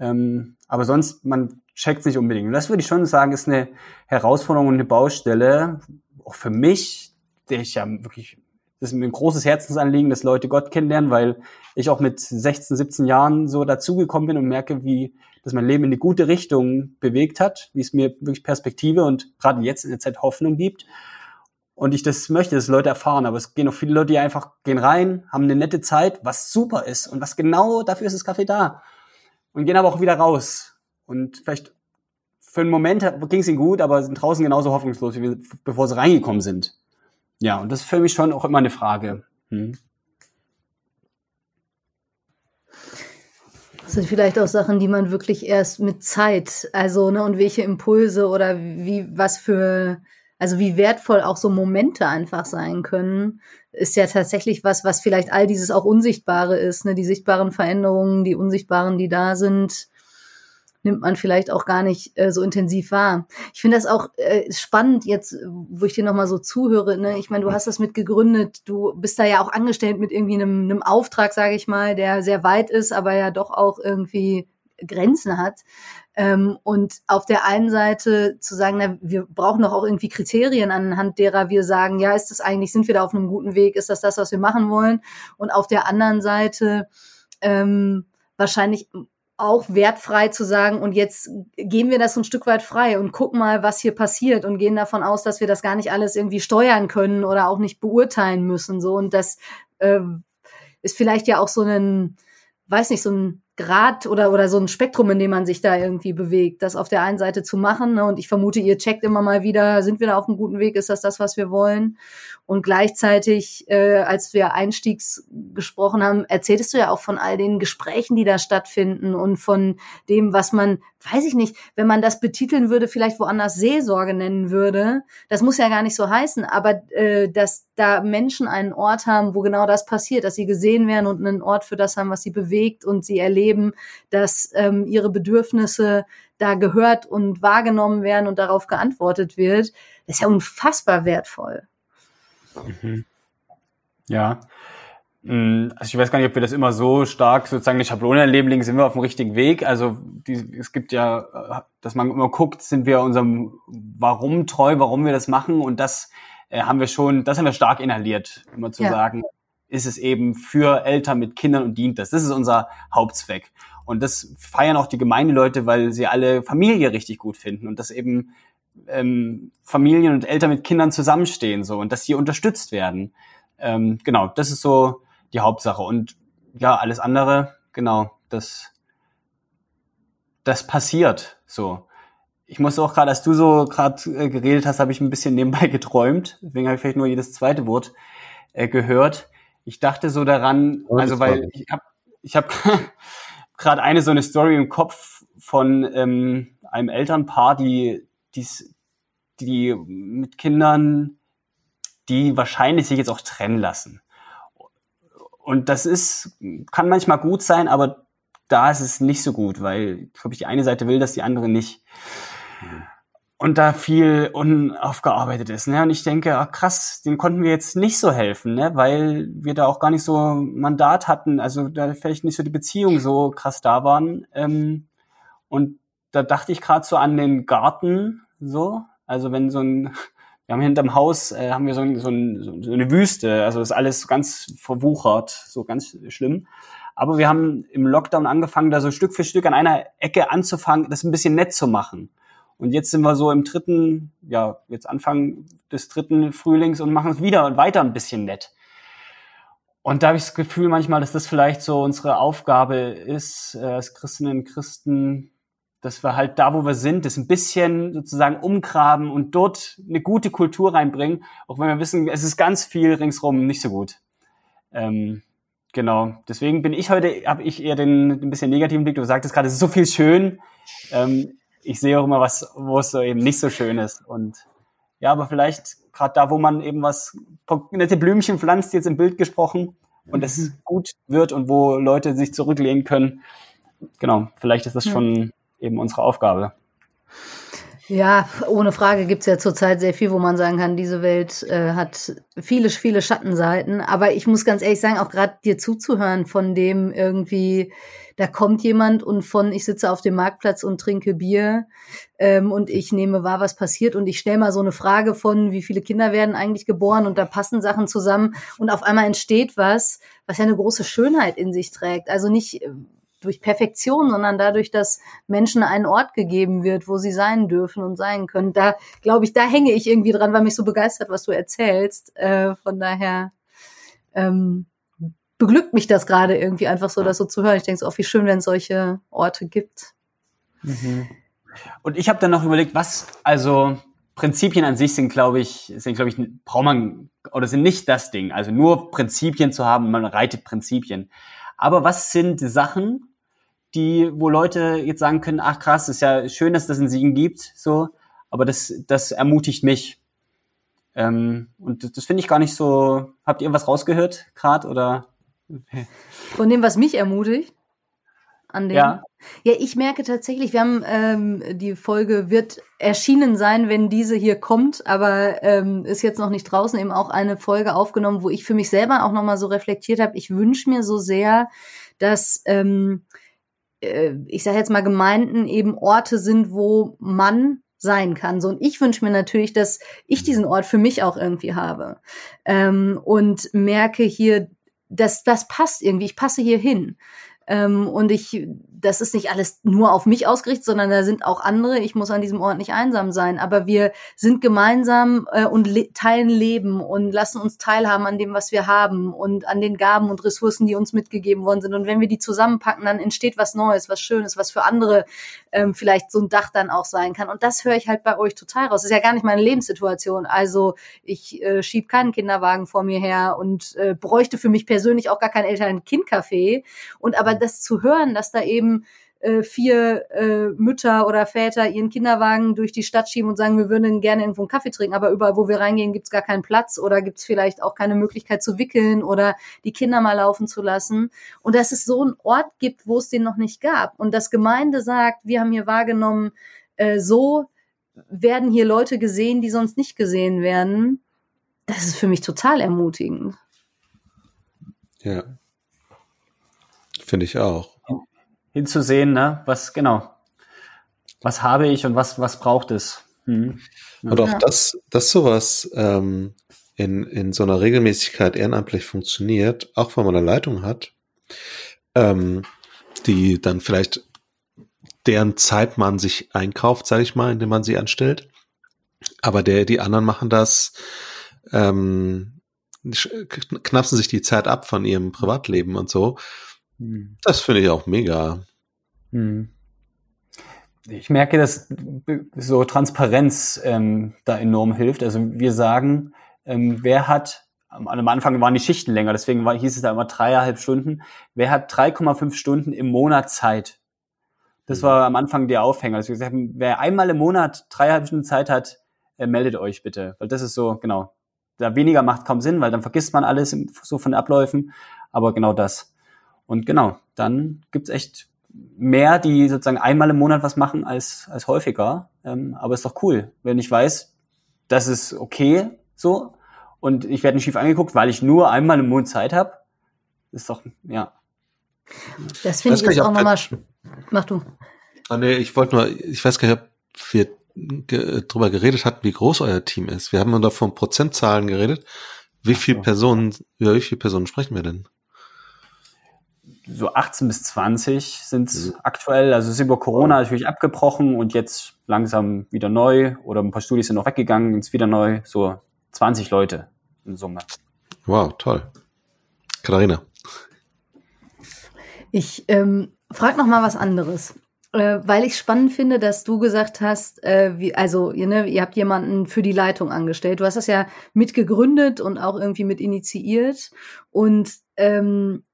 Ähm, aber sonst, man checkt nicht unbedingt. Und das würde ich schon sagen, ist eine Herausforderung und eine Baustelle, auch für mich, der ich ja wirklich, das ist mir ein großes Herzensanliegen, dass Leute Gott kennenlernen, weil ich auch mit 16, 17 Jahren so dazugekommen bin und merke, wie das mein Leben in eine gute Richtung bewegt hat, wie es mir wirklich Perspektive und gerade jetzt in der Zeit Hoffnung gibt. Und ich das möchte, dass Leute erfahren. Aber es gehen auch viele Leute, die einfach gehen rein, haben eine nette Zeit, was super ist und was genau dafür ist das Kaffee da. Und gehen aber auch wieder raus und vielleicht für einen Moment ging es ihnen gut, aber sind draußen genauso hoffnungslos, wie wir, bevor sie reingekommen sind. Ja, und das ist für mich schon auch immer eine Frage. Hm. Das sind vielleicht auch Sachen, die man wirklich erst mit Zeit, also, ne, und welche Impulse oder wie, was für, also wie wertvoll auch so Momente einfach sein können, ist ja tatsächlich was, was vielleicht all dieses auch Unsichtbare ist, ne, die sichtbaren Veränderungen, die Unsichtbaren, die da sind, nimmt man vielleicht auch gar nicht äh, so intensiv wahr. Ich finde das auch äh, spannend jetzt, wo ich dir nochmal so zuhöre. Ne? Ich meine, du hast das mitgegründet, du bist da ja auch angestellt mit irgendwie einem, einem Auftrag, sage ich mal, der sehr weit ist, aber ja doch auch irgendwie Grenzen hat. Ähm, und auf der einen Seite zu sagen, na, wir brauchen doch auch irgendwie Kriterien, anhand derer wir sagen, ja, ist das eigentlich, sind wir da auf einem guten Weg, ist das das, was wir machen wollen? Und auf der anderen Seite ähm, wahrscheinlich auch wertfrei zu sagen, und jetzt geben wir das so ein Stück weit frei und gucken mal, was hier passiert und gehen davon aus, dass wir das gar nicht alles irgendwie steuern können oder auch nicht beurteilen müssen. So und das äh, ist vielleicht ja auch so ein, weiß nicht, so ein Grad oder, oder so ein Spektrum, in dem man sich da irgendwie bewegt, das auf der einen Seite zu machen. Ne? Und ich vermute, ihr checkt immer mal wieder, sind wir da auf einem guten Weg, ist das das, was wir wollen? Und gleichzeitig, äh, als wir Einstiegs gesprochen haben, erzähltest du ja auch von all den Gesprächen, die da stattfinden und von dem, was man, weiß ich nicht, wenn man das betiteln würde, vielleicht woanders Seelsorge nennen würde. Das muss ja gar nicht so heißen, aber äh, dass da Menschen einen Ort haben, wo genau das passiert, dass sie gesehen werden und einen Ort für das haben, was sie bewegt und sie erleben, dass ähm, ihre Bedürfnisse da gehört und wahrgenommen werden und darauf geantwortet wird. Das ist ja unfassbar wertvoll. Mhm. Ja. Mm, also ich weiß gar nicht, ob wir das immer so stark sozusagen eine Schablone erleben, legen, sind wir auf dem richtigen Weg. Also die, es gibt ja, dass man immer guckt, sind wir unserem Warum treu, warum wir das machen und das äh, haben wir schon, das haben wir stark inhaliert, immer zu ja. sagen, ist es eben für Eltern mit Kindern und dient das. Das ist unser Hauptzweck. Und das feiern auch die Gemeindeleute, weil sie alle Familie richtig gut finden und das eben ähm, Familien und Eltern mit Kindern zusammenstehen so und dass sie unterstützt werden. Ähm, genau, das ist so die Hauptsache. Und ja, alles andere, genau, das, das passiert so. Ich muss auch gerade, als du so gerade äh, geredet hast, habe ich ein bisschen nebenbei geträumt. Deswegen habe ich vielleicht nur jedes zweite Wort äh, gehört. Ich dachte so daran, oh, also weil ich habe ich hab gerade eine so eine Story im Kopf von ähm, einem Elternpaar, die dies, die mit Kindern, die wahrscheinlich sich jetzt auch trennen lassen. Und das ist, kann manchmal gut sein, aber da ist es nicht so gut, weil, glaube ich, die eine Seite will das, die andere nicht. Und da viel unaufgearbeitet ist. Ne? Und ich denke, ach krass, dem konnten wir jetzt nicht so helfen, ne? weil wir da auch gar nicht so Mandat hatten, also da vielleicht nicht so die Beziehungen so krass da waren. Ähm, und da dachte ich gerade so an den Garten, so. Also wenn so ein, wir haben hinterm Haus, äh, haben wir so, ein, so, ein, so eine Wüste, also ist alles ganz verwuchert, so ganz schlimm. Aber wir haben im Lockdown angefangen, da so Stück für Stück an einer Ecke anzufangen, das ein bisschen nett zu machen. Und jetzt sind wir so im dritten, ja, jetzt Anfang des dritten Frühlings und machen es wieder und weiter ein bisschen nett. Und da habe ich das Gefühl manchmal, dass das vielleicht so unsere Aufgabe ist, äh, als Christinnen und Christen, dass wir halt da, wo wir sind, das ein bisschen sozusagen umgraben und dort eine gute Kultur reinbringen, auch wenn wir wissen, es ist ganz viel ringsrum nicht so gut. Ähm, genau. Deswegen bin ich heute, habe ich eher den, den bisschen negativen Blick. Du sagtest gerade, es ist so viel schön. Ähm, ich sehe auch immer was, wo es so eben nicht so schön ist. Und ja, aber vielleicht gerade da, wo man eben was nette Blümchen pflanzt, jetzt im Bild gesprochen, und es gut wird und wo Leute sich zurücklehnen können. Genau, vielleicht ist das schon eben unsere Aufgabe. Ja, ohne Frage gibt's ja zurzeit sehr viel, wo man sagen kann, diese Welt äh, hat viele, viele Schattenseiten. Aber ich muss ganz ehrlich sagen, auch gerade dir zuzuhören, von dem irgendwie, da kommt jemand und von ich sitze auf dem Marktplatz und trinke Bier ähm, und ich nehme wahr, was passiert und ich stelle mal so eine Frage von, wie viele Kinder werden eigentlich geboren und da passen Sachen zusammen und auf einmal entsteht was, was ja eine große Schönheit in sich trägt. Also nicht durch Perfektion, sondern dadurch, dass Menschen einen Ort gegeben wird, wo sie sein dürfen und sein können. Da glaube ich, da hänge ich irgendwie dran, weil mich so begeistert, was du erzählst. Äh, von daher ähm, beglückt mich das gerade irgendwie einfach so, das so zu hören. Ich denke so, oh, wie schön, wenn es solche Orte gibt. Mhm. Und ich habe dann noch überlegt, was, also Prinzipien an sich sind, glaube ich, sind, glaube ich, braucht man, oder sind nicht das Ding. Also nur Prinzipien zu haben, man reitet Prinzipien. Aber was sind Sachen, die, wo Leute jetzt sagen können, ach krass, ist ja schön, dass das in Siegen gibt, so, aber das, das ermutigt mich. Ähm, und das, das finde ich gar nicht so. Habt ihr was rausgehört gerade oder? Von dem, was mich ermutigt? An dem? Ja. Ja, ich merke tatsächlich, wir haben ähm, die Folge wird erschienen sein, wenn diese hier kommt, aber ähm, ist jetzt noch nicht draußen. Eben auch eine Folge aufgenommen, wo ich für mich selber auch noch mal so reflektiert habe. Ich wünsche mir so sehr, dass ähm, äh, ich sage jetzt mal, Gemeinden eben Orte sind, wo man sein kann. So, und ich wünsche mir natürlich, dass ich diesen Ort für mich auch irgendwie habe. Ähm, und merke hier, dass das passt irgendwie, ich passe hier hin. Ähm, und ich, das ist nicht alles nur auf mich ausgerichtet, sondern da sind auch andere. Ich muss an diesem Ort nicht einsam sein. Aber wir sind gemeinsam äh, und le teilen Leben und lassen uns teilhaben an dem, was wir haben und an den Gaben und Ressourcen, die uns mitgegeben worden sind. Und wenn wir die zusammenpacken, dann entsteht was Neues, was Schönes, was für andere ähm, vielleicht so ein Dach dann auch sein kann. Und das höre ich halt bei euch total raus. Das ist ja gar nicht meine Lebenssituation. Also ich äh, schieb keinen Kinderwagen vor mir her und äh, bräuchte für mich persönlich auch gar kein Eltern-Kind-Café. Und aber das zu hören, dass da eben äh, vier äh, Mütter oder Väter ihren Kinderwagen durch die Stadt schieben und sagen, wir würden gerne irgendwo einen Kaffee trinken, aber überall, wo wir reingehen, gibt's gar keinen Platz oder gibt's vielleicht auch keine Möglichkeit zu wickeln oder die Kinder mal laufen zu lassen. Und dass es so einen Ort gibt, wo es den noch nicht gab. Und das Gemeinde sagt, wir haben hier wahrgenommen, äh, so werden hier Leute gesehen, die sonst nicht gesehen werden. Das ist für mich total ermutigend. Ja. Finde ich auch hinzusehen, ne? Was genau, was habe ich und was was braucht es? Hm. Und auch ja. das, dass sowas ähm, in in so einer Regelmäßigkeit ehrenamtlich funktioniert, auch wenn man eine Leitung hat, ähm, die dann vielleicht deren Zeit man sich einkauft, sage ich mal, indem man sie anstellt. Aber der, die anderen machen das, ähm, knapsen sich die Zeit ab von ihrem Privatleben und so. Hm. Das finde ich auch mega. Hm. Ich merke, dass so Transparenz ähm, da enorm hilft. Also wir sagen, ähm, wer hat, am Anfang waren die Schichten länger, deswegen war, hieß es da immer dreieinhalb Stunden. Wer hat 3,5 Stunden im Monat Zeit? Das mhm. war am Anfang der Aufhänger. Also wir gesagt haben, wer einmal im Monat dreieinhalb Stunden Zeit hat, äh, meldet euch bitte. Weil das ist so, genau. Da weniger macht kaum Sinn, weil dann vergisst man alles so von den Abläufen. Aber genau das. Und genau, dann gibt's echt mehr, die sozusagen einmal im Monat was machen als, als häufiger. Ähm, aber ist doch cool, wenn ich weiß, das ist okay so und ich werde nicht schief angeguckt, weil ich nur einmal im Monat Zeit habe. Ist doch, ja. Das finde ich jetzt auch nochmal. Mach du. Ah, nee, ich wollte nur, ich weiß gar nicht, ob wir ge drüber geredet hatten, wie groß euer Team ist. Wir haben nur da von Prozentzahlen geredet. Wie viele Personen, über wie viele Personen sprechen wir denn? So 18 bis 20 sind es mhm. aktuell. Also es ist über Corona natürlich abgebrochen und jetzt langsam wieder neu oder ein paar Studis sind noch weggegangen, jetzt wieder neu. So 20 Leute in Summe. Wow, toll. Katharina. Ich ähm, frage noch mal was anderes. Äh, weil ich spannend finde, dass du gesagt hast, äh, wie, also ihr, ne, ihr habt jemanden für die Leitung angestellt. Du hast das ja mitgegründet und auch irgendwie mit initiiert. Und ähm,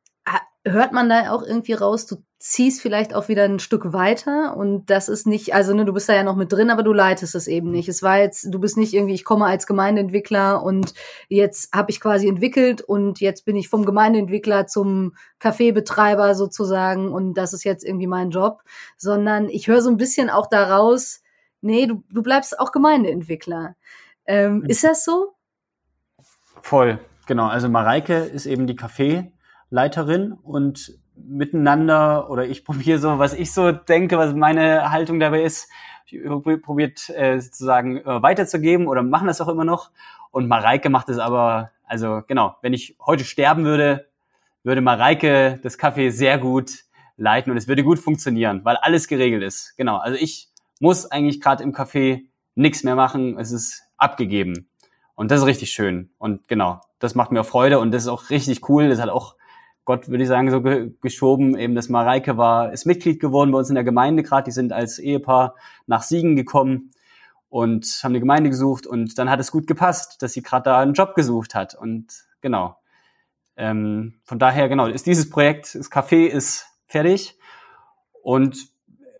hört man da auch irgendwie raus, du ziehst vielleicht auch wieder ein Stück weiter und das ist nicht, also ne, du bist da ja noch mit drin, aber du leitest es eben nicht. Es war jetzt, du bist nicht irgendwie, ich komme als Gemeindeentwickler und jetzt habe ich quasi entwickelt und jetzt bin ich vom Gemeindeentwickler zum Kaffeebetreiber sozusagen und das ist jetzt irgendwie mein Job, sondern ich höre so ein bisschen auch daraus, nee, du, du bleibst auch Gemeindeentwickler. Ähm, ist das so? Voll, genau. Also Mareike ist eben die Kaffee Leiterin und miteinander oder ich probiere so, was ich so denke, was meine Haltung dabei ist, probiert äh, sozusagen äh, weiterzugeben oder machen das auch immer noch. Und Mareike macht es aber, also genau, wenn ich heute sterben würde, würde Mareike das Café sehr gut leiten und es würde gut funktionieren, weil alles geregelt ist. Genau, also ich muss eigentlich gerade im Café nichts mehr machen, es ist abgegeben. Und das ist richtig schön. Und genau, das macht mir auch Freude und das ist auch richtig cool. Das hat auch Gott, würde ich sagen, so ge geschoben. Eben das Mareike war, ist Mitglied geworden bei uns in der Gemeinde gerade. Die sind als Ehepaar nach Siegen gekommen und haben eine Gemeinde gesucht und dann hat es gut gepasst, dass sie gerade da einen Job gesucht hat. Und genau. Ähm, von daher, genau, ist dieses Projekt, das Café ist fertig. Und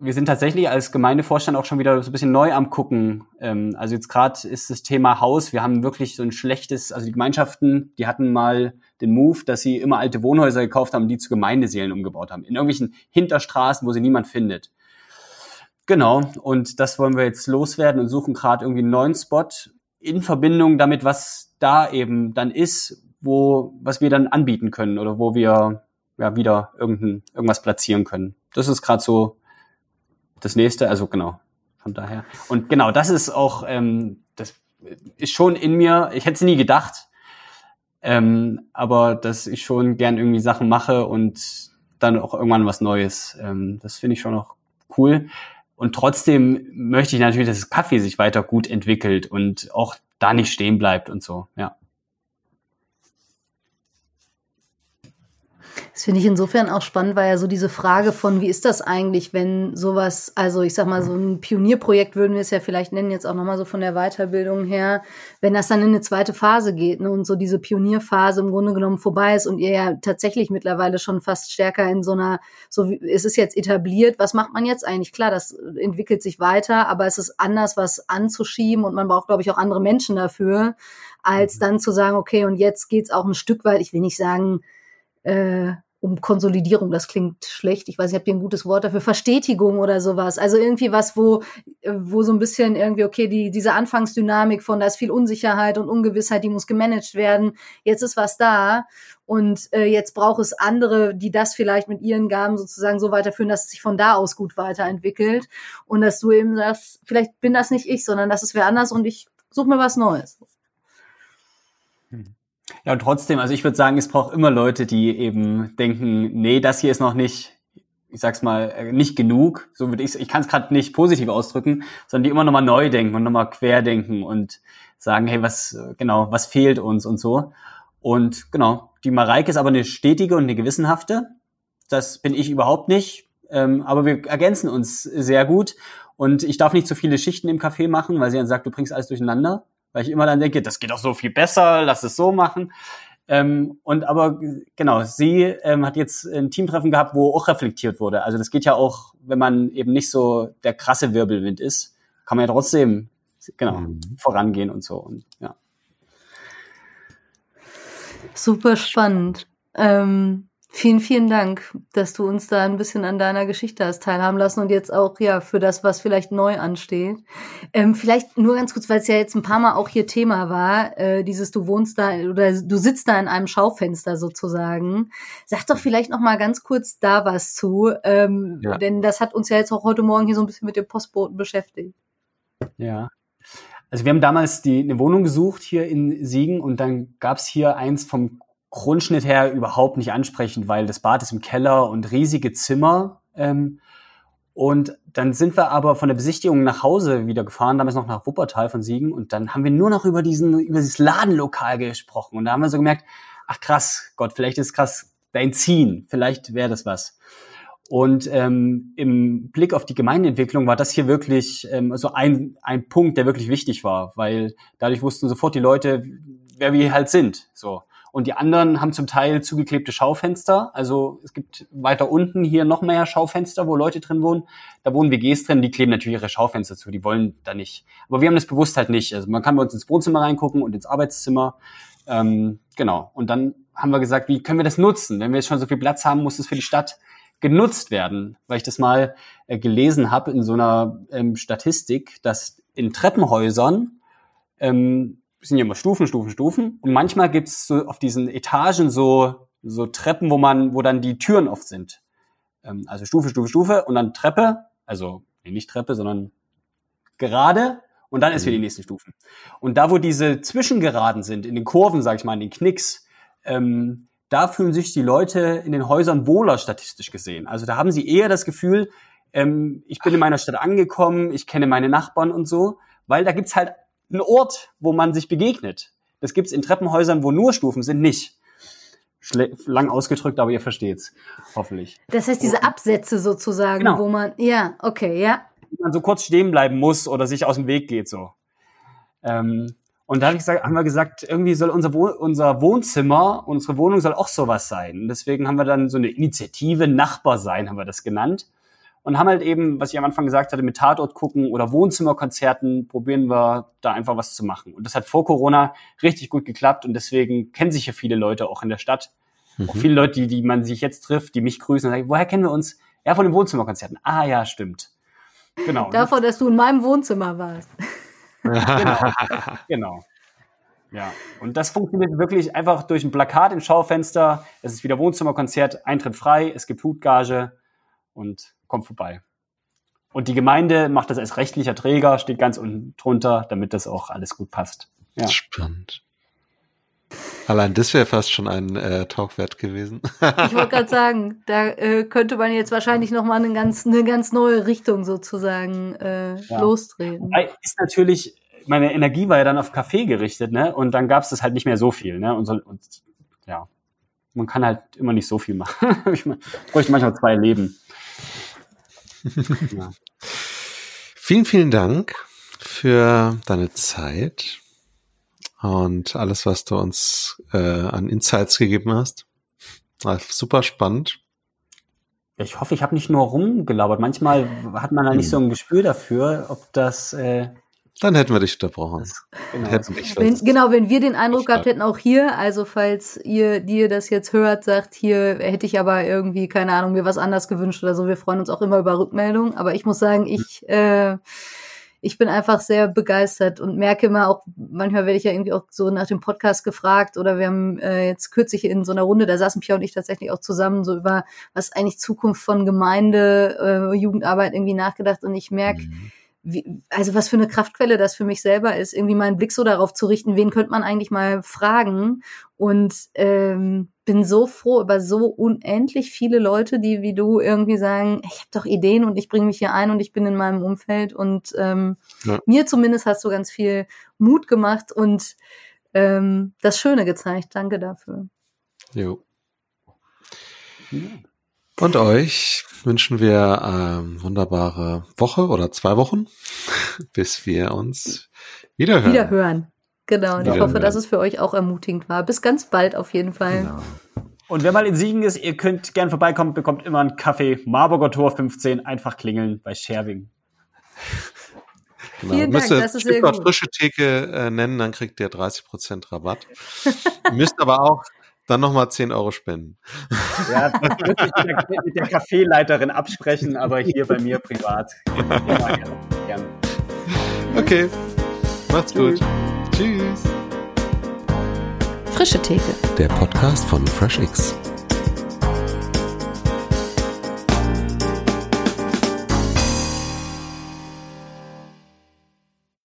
wir sind tatsächlich als Gemeindevorstand auch schon wieder so ein bisschen neu am gucken. Ähm, also jetzt gerade ist das Thema Haus. Wir haben wirklich so ein schlechtes, also die Gemeinschaften, die hatten mal den Move, dass sie immer alte Wohnhäuser gekauft haben, die zu Gemeindeseelen umgebaut haben. In irgendwelchen Hinterstraßen, wo sie niemand findet. Genau, und das wollen wir jetzt loswerden und suchen gerade irgendwie einen neuen Spot in Verbindung damit, was da eben dann ist, wo, was wir dann anbieten können oder wo wir ja wieder irgendein, irgendwas platzieren können. Das ist gerade so das nächste, also genau, von daher. Und genau, das ist auch, ähm, das ist schon in mir, ich hätte es nie gedacht, ähm, aber dass ich schon gern irgendwie Sachen mache und dann auch irgendwann was Neues. Ähm, das finde ich schon noch cool. Und trotzdem möchte ich natürlich, dass das Kaffee sich weiter gut entwickelt und auch da nicht stehen bleibt und so, ja. Das finde ich insofern auch spannend, weil ja so diese Frage von, wie ist das eigentlich, wenn sowas, also ich sag mal, so ein Pionierprojekt würden wir es ja vielleicht nennen, jetzt auch nochmal so von der Weiterbildung her, wenn das dann in eine zweite Phase geht ne, und so diese Pionierphase im Grunde genommen vorbei ist und ihr ja tatsächlich mittlerweile schon fast stärker in so einer, so wie, es ist jetzt etabliert, was macht man jetzt eigentlich? Klar, das entwickelt sich weiter, aber es ist anders, was anzuschieben und man braucht, glaube ich, auch andere Menschen dafür, als mhm. dann zu sagen, okay, und jetzt geht's auch ein Stück weit, ich will nicht sagen, äh, um Konsolidierung, das klingt schlecht. Ich weiß nicht, habt ihr ein gutes Wort dafür? Verstetigung oder sowas. Also irgendwie was, wo, wo so ein bisschen irgendwie, okay, die, diese Anfangsdynamik von, da ist viel Unsicherheit und Ungewissheit, die muss gemanagt werden. Jetzt ist was da. Und äh, jetzt braucht es andere, die das vielleicht mit ihren Gaben sozusagen so weiterführen, dass es sich von da aus gut weiterentwickelt. Und dass du eben sagst, vielleicht bin das nicht ich, sondern das ist wer anders und ich suche mir was Neues. Hm. Ja, und trotzdem, also ich würde sagen, es braucht immer Leute, die eben denken, nee, das hier ist noch nicht, ich sag's mal, äh, nicht genug. So würde ich Ich kann es gerade nicht positiv ausdrücken, sondern die immer nochmal neu denken und nochmal querdenken und sagen, hey, was, genau, was fehlt uns und so. Und genau, die Mareike ist aber eine stetige und eine gewissenhafte. Das bin ich überhaupt nicht. Ähm, aber wir ergänzen uns sehr gut. Und ich darf nicht zu viele Schichten im Café machen, weil sie dann sagt, du bringst alles durcheinander weil ich immer dann denke, das geht doch so viel besser, lass es so machen. Ähm, und aber genau, sie ähm, hat jetzt ein Teamtreffen gehabt, wo auch reflektiert wurde. Also das geht ja auch, wenn man eben nicht so der krasse Wirbelwind ist, kann man ja trotzdem genau mhm. vorangehen und so. Und, ja. Super spannend. Ähm, Vielen, vielen Dank, dass du uns da ein bisschen an deiner Geschichte hast teilhaben lassen und jetzt auch ja für das, was vielleicht neu ansteht. Ähm, vielleicht nur ganz kurz, weil es ja jetzt ein paar Mal auch hier Thema war, äh, dieses du wohnst da oder du sitzt da in einem Schaufenster sozusagen. Sag doch vielleicht noch mal ganz kurz da was zu, ähm, ja. denn das hat uns ja jetzt auch heute Morgen hier so ein bisschen mit dem Postboten beschäftigt. Ja. Also wir haben damals die, eine Wohnung gesucht hier in Siegen und dann gab es hier eins vom Grundschnitt her überhaupt nicht ansprechend, weil das Bad ist im Keller und riesige Zimmer. Ähm, und dann sind wir aber von der Besichtigung nach Hause wieder gefahren, damals noch nach Wuppertal von Siegen. Und dann haben wir nur noch über diesen, über dieses Ladenlokal gesprochen. Und da haben wir so gemerkt, ach krass, Gott, vielleicht ist krass dein Ziehen, vielleicht wäre das was. Und ähm, im Blick auf die Gemeindeentwicklung war das hier wirklich ähm, so ein, ein Punkt, der wirklich wichtig war, weil dadurch wussten sofort die Leute, wer wir halt sind. So. Und die anderen haben zum Teil zugeklebte Schaufenster. Also es gibt weiter unten hier noch mehr Schaufenster, wo Leute drin wohnen. Da wohnen WGs drin, die kleben natürlich ihre Schaufenster zu, die wollen da nicht. Aber wir haben das bewusst halt nicht. Also man kann bei uns ins Wohnzimmer reingucken und ins Arbeitszimmer. Ähm, genau. Und dann haben wir gesagt, wie können wir das nutzen? Wenn wir jetzt schon so viel Platz haben, muss es für die Stadt genutzt werden. Weil ich das mal äh, gelesen habe in so einer ähm, Statistik, dass in Treppenhäusern ähm, sind ja immer Stufen, Stufen, Stufen. Und manchmal gibt's so auf diesen Etagen so, so Treppen, wo man, wo dann die Türen oft sind. Ähm, also Stufe, Stufe, Stufe und dann Treppe, also nee, nicht Treppe, sondern gerade und dann ist wieder die mhm. nächsten Stufen. Und da, wo diese Zwischengeraden sind, in den Kurven, sag ich mal, in den Knicks, ähm, da fühlen sich die Leute in den Häusern wohler statistisch gesehen. Also da haben sie eher das Gefühl, ähm, ich bin in meiner Stadt angekommen, ich kenne meine Nachbarn und so, weil da gibt's halt ein Ort, wo man sich begegnet. Das gibt's in Treppenhäusern, wo nur Stufen sind, nicht. Schle lang ausgedrückt, aber ihr versteht's, hoffentlich. Das heißt, diese Absätze sozusagen, genau. wo man, ja, okay, ja. Wo man so kurz stehen bleiben muss oder sich aus dem Weg geht, so. Ähm, und da hab ich gesagt, haben wir gesagt, irgendwie soll unser, Wohn unser Wohnzimmer, unsere Wohnung soll auch sowas sein. Und deswegen haben wir dann so eine Initiative Nachbar sein, haben wir das genannt und haben halt eben, was ich am Anfang gesagt hatte, mit Tatort gucken oder Wohnzimmerkonzerten probieren wir da einfach was zu machen. Und das hat vor Corona richtig gut geklappt und deswegen kennen sich ja viele Leute auch in der Stadt. Mhm. Auch viele Leute, die, die man sich jetzt trifft, die mich grüßen und sagen, woher kennen wir uns? Ja, von den Wohnzimmerkonzerten. Ah ja, stimmt. Genau. Davon, dass du in meinem Wohnzimmer warst. genau. genau. Ja, und das funktioniert wirklich einfach durch ein Plakat im Schaufenster. Es ist wieder Wohnzimmerkonzert, Eintritt frei, es gibt Hutgage und kommt vorbei. Und die Gemeinde macht das als rechtlicher Träger, steht ganz unten drunter, damit das auch alles gut passt. Ja. Spannend. Allein das wäre fast schon ein äh, Talk wert gewesen. ich wollte gerade sagen, da äh, könnte man jetzt wahrscheinlich noch mal eine ganz, eine ganz neue Richtung sozusagen äh, ja. losdrehen. Wobei ist natürlich, meine Energie war ja dann auf Kaffee gerichtet, ne? Und dann gab es das halt nicht mehr so viel, ne? Und, so, und ja, man kann halt immer nicht so viel machen. ich bräuchte manchmal zwei Leben. Ja. Vielen, vielen Dank für deine Zeit und alles, was du uns äh, an Insights gegeben hast. War super spannend. Ich hoffe, ich habe nicht nur rumgelabert. Manchmal hat man da nicht hm. so ein Gespür dafür, ob das. Äh, Dann hätten wir dich unterbrochen. Genau. Wenn, genau, wenn wir den Eindruck gehabt hätten, auch hier, also falls ihr, dir das jetzt hört, sagt, hier hätte ich aber irgendwie, keine Ahnung, mir was anders gewünscht oder so, wir freuen uns auch immer über Rückmeldungen. Aber ich muss sagen, ich äh, ich bin einfach sehr begeistert und merke immer auch, manchmal werde ich ja irgendwie auch so nach dem Podcast gefragt oder wir haben äh, jetzt kürzlich in so einer Runde, da saßen Pia und ich tatsächlich auch zusammen so über was eigentlich Zukunft von Gemeinde, äh, Jugendarbeit irgendwie nachgedacht und ich merke, mhm wie, also was für eine Kraftquelle das für mich selber ist, irgendwie meinen Blick so darauf zu richten, wen könnte man eigentlich mal fragen und ähm, bin so froh über so unendlich viele Leute, die wie du irgendwie sagen, ich habe doch Ideen und ich bringe mich hier ein und ich bin in meinem Umfeld und ähm, ja. mir zumindest hast du ganz viel Mut gemacht und ähm, das Schöne gezeigt. Danke dafür. Jo. Und euch wünschen wir eine wunderbare Woche oder zwei Wochen, bis wir uns wiederhören. Wiederhören. Genau. Und ich hoffe, dass es für euch auch ermutigend war. Bis ganz bald auf jeden Fall. Genau. Und wer mal in Siegen ist, ihr könnt gern vorbeikommen, bekommt immer einen Kaffee. Marburger Tor 15, einfach klingeln bei Scherwing. Genau. Vielen Dank, das ist sehr gut. frische Theke äh, nennen, dann kriegt ihr 30% Rabatt. müsst aber auch dann nochmal 10 Euro spenden. Ja, das würde ich mit der, mit der Kaffeeleiterin absprechen, aber hier bei mir privat. Gerne. Okay, macht's Tschüss. gut. Tschüss. Frische Theke. Der Podcast von FreshX.